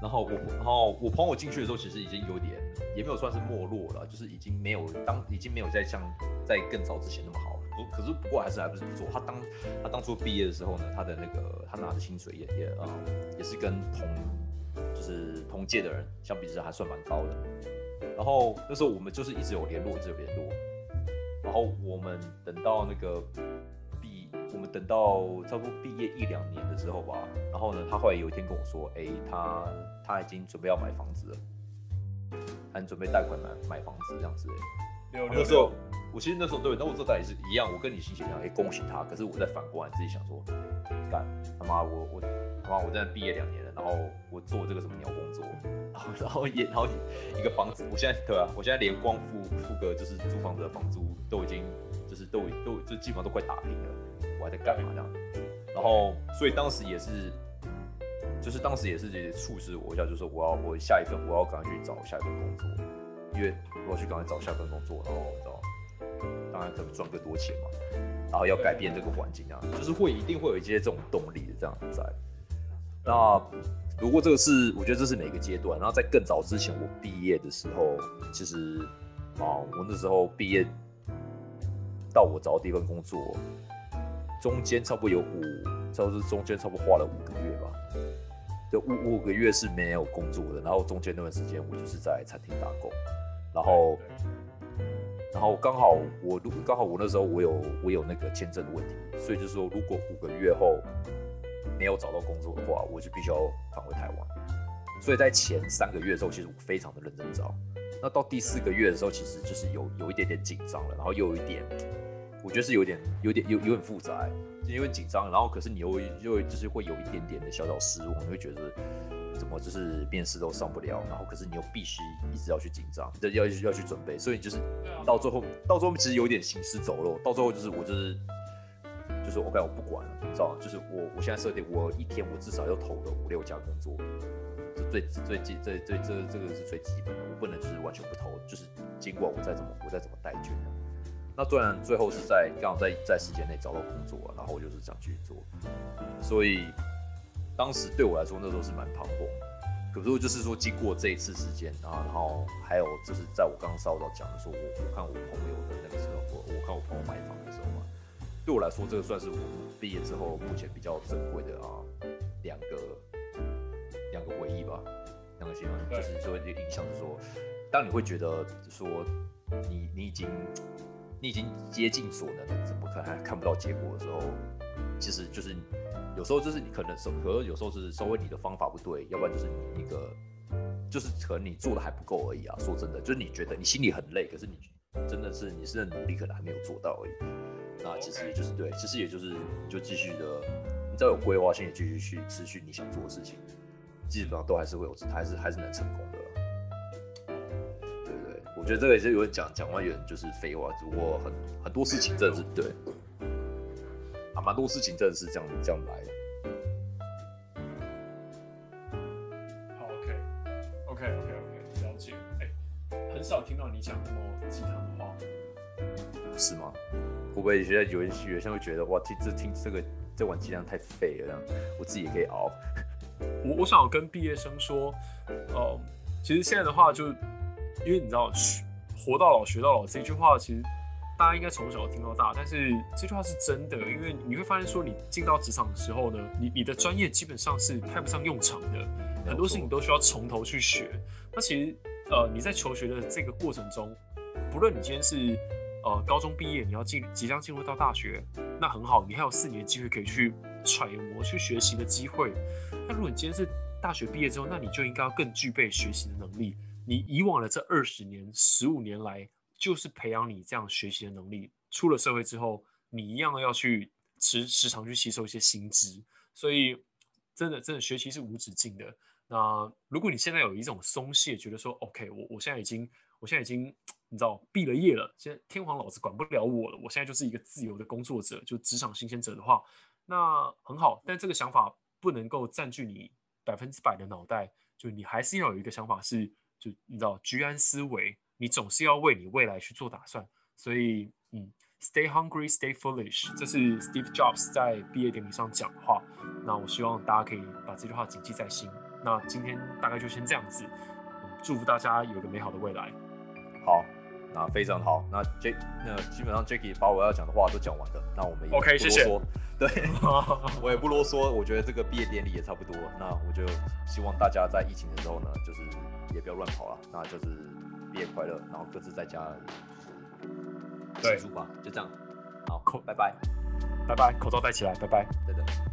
然后我，然后我朋友进去的时候，其实已经有点，也没有算是没落了，就是已经没有当，已经没有再像在更早之前那么好了。不，可是不过还是还不是不错。他当他当初毕业的时候呢，他的那个他拿的薪水也也啊、也是跟同就是同届的人相比之下还算蛮高的。然后那时候我们就是一直有联络，一直有联络。然后我们等到那个毕，我们等到差不多毕业一两年的时候吧。然后呢，他后来有一天跟我说：“哎，他他已经准备要买房子了，他准备贷款买买房子这样子。”六那时候，我其实那时候对，那我这代也是一样，我跟你心情一样，哎，恭喜他。可是我在反过来自己想说，干他妈我我他妈我在毕业两年了，然后我做这个什么鸟工作，然后然后也然后一个房子，我现在对啊，我现在连光付付个就是租房子的房租都已经就是都都就基本上都快打平了，我还在干嘛这样？然后所以当时也是。就是当时也是也促使我一下，就是我要我下一份我要赶快去找下一份工作，因为我要去赶快找下一份工作，然后你知道，当然可能赚更多钱嘛，然后要改变这个环境啊，就是会一定会有一些这种动力的这样子在。那不过这个是我觉得这是每个阶段，然后在更早之前我毕业的时候，其实啊我那时候毕业到我找到第一份工作，中间差不多有五，差不多是中间差不多花了五个月吧。就五五个月是没有工作的，然后中间那段时间我就是在餐厅打工，然后然后刚好我如刚好我那时候我有我有那个签证的问题，所以就是说如果五个月后没有找到工作的话，我就必须要返回台湾。所以在前三个月的时候，其实我非常的认真找。那到第四个月的时候，其实就是有有一点点紧张了，然后又有一点，我觉得是有点有点有有点复杂，就因为紧张，然后可是你又又就是会有一点点的小小失望，你会觉得怎么就是面试都上不了，然后可是你又必须一直要去紧张，要要去准备，所以就是到最后到最后其实有点行尸走肉，到最后就是我就是就是 OK 我不管了，你知道就是我我现在设定我一天我至少要投个五六家工作。最最基最最这这个是最基本的，我不能就是完全不投，就是尽管我再怎么我再怎么带卷，那虽然最后是在刚好在在时间内找到工作，然后我就是这样去做，所以当时对我来说那时候是蛮彷徨。可是我就是说经过这一次时间啊，然后还有就是在我刚刚稍早讲的说，我我看我朋友的那个时候，我我看我朋友买房的时候，对我来说这个算是我毕业之后目前比较珍贵的啊两个。两个回忆吧，两个阶段就是说影响，是说，当你会觉得说你你已经你已经竭尽所能了，怎么可能还看不到结果的时候，其实就是有时候就是你可能手，可能有时候是稍微你的方法不对，要不然就是你那个就是可能你做的还不够而已啊。说真的，就是你觉得你心里很累，可是你真的是你是的努力可能还没有做到而已。那其实也就是对，其实也就是你就继续的，你只要有规划性，继续去持续你想做的事情。基本上都还是会有，还是还是能成功的，对？我觉得这个也是有人讲讲完有人就是废话，只不过很很多事情真的是对，啊，蛮多事情真的是这样这样来，OK，OK，OK，OK，了解。哎，很少听到你讲那么鸡汤的话，是吗？会不会现在有些学生会觉得哇，听这听这个这碗鸡汤太废了，这样我自己也可以熬。我我想跟毕业生说，呃，其实现在的话，就因为你知道“学活到老学到老”这句话，其实大家应该从小听到大。但是这句话是真的，因为你会发现说，你进到职场的时候呢，你你的专业基本上是派不上用场的，很多事情都需要从头去学。那其实呃，你在求学的这个过程中，不论你今天是呃高中毕业，你要进即将进入到大学，那很好，你还有四年机会可以去揣摩、去学习的机会。那如果你今天是大学毕业之后，那你就应该要更具备学习的能力。你以往的这二十年、十五年来，就是培养你这样学习的能力。出了社会之后，你一样要去时时常去吸收一些新知。所以，真的真的学习是无止境的。那如果你现在有一种松懈，觉得说 OK，我我现在已经我现在已经你知道毕了业了，现在天皇老子管不了我了，我现在就是一个自由的工作者，就职场新鲜者的话，那很好。但这个想法。不能够占据你百分之百的脑袋，就你还是要有一个想法是，就你知道居安思危，你总是要为你未来去做打算。所以，嗯，Stay hungry, stay foolish，这是 Steve Jobs 在毕业典礼上讲的话。那我希望大家可以把这句话谨记在心。那今天大概就先这样子，祝福大家有个美好的未来。好。那非常好，那 J 那基本上 Jacky 把我要讲的话都讲完了，那我们也 OK 谢谢。对，我也不啰嗦，我觉得这个毕业典礼也差不多，那我就希望大家在疫情的时候呢，就是也不要乱跑了，那就是毕业快乐，然后各自在家就是庆祝吧，就这样，好，拜拜，拜拜，口罩戴起来，拜拜，对的。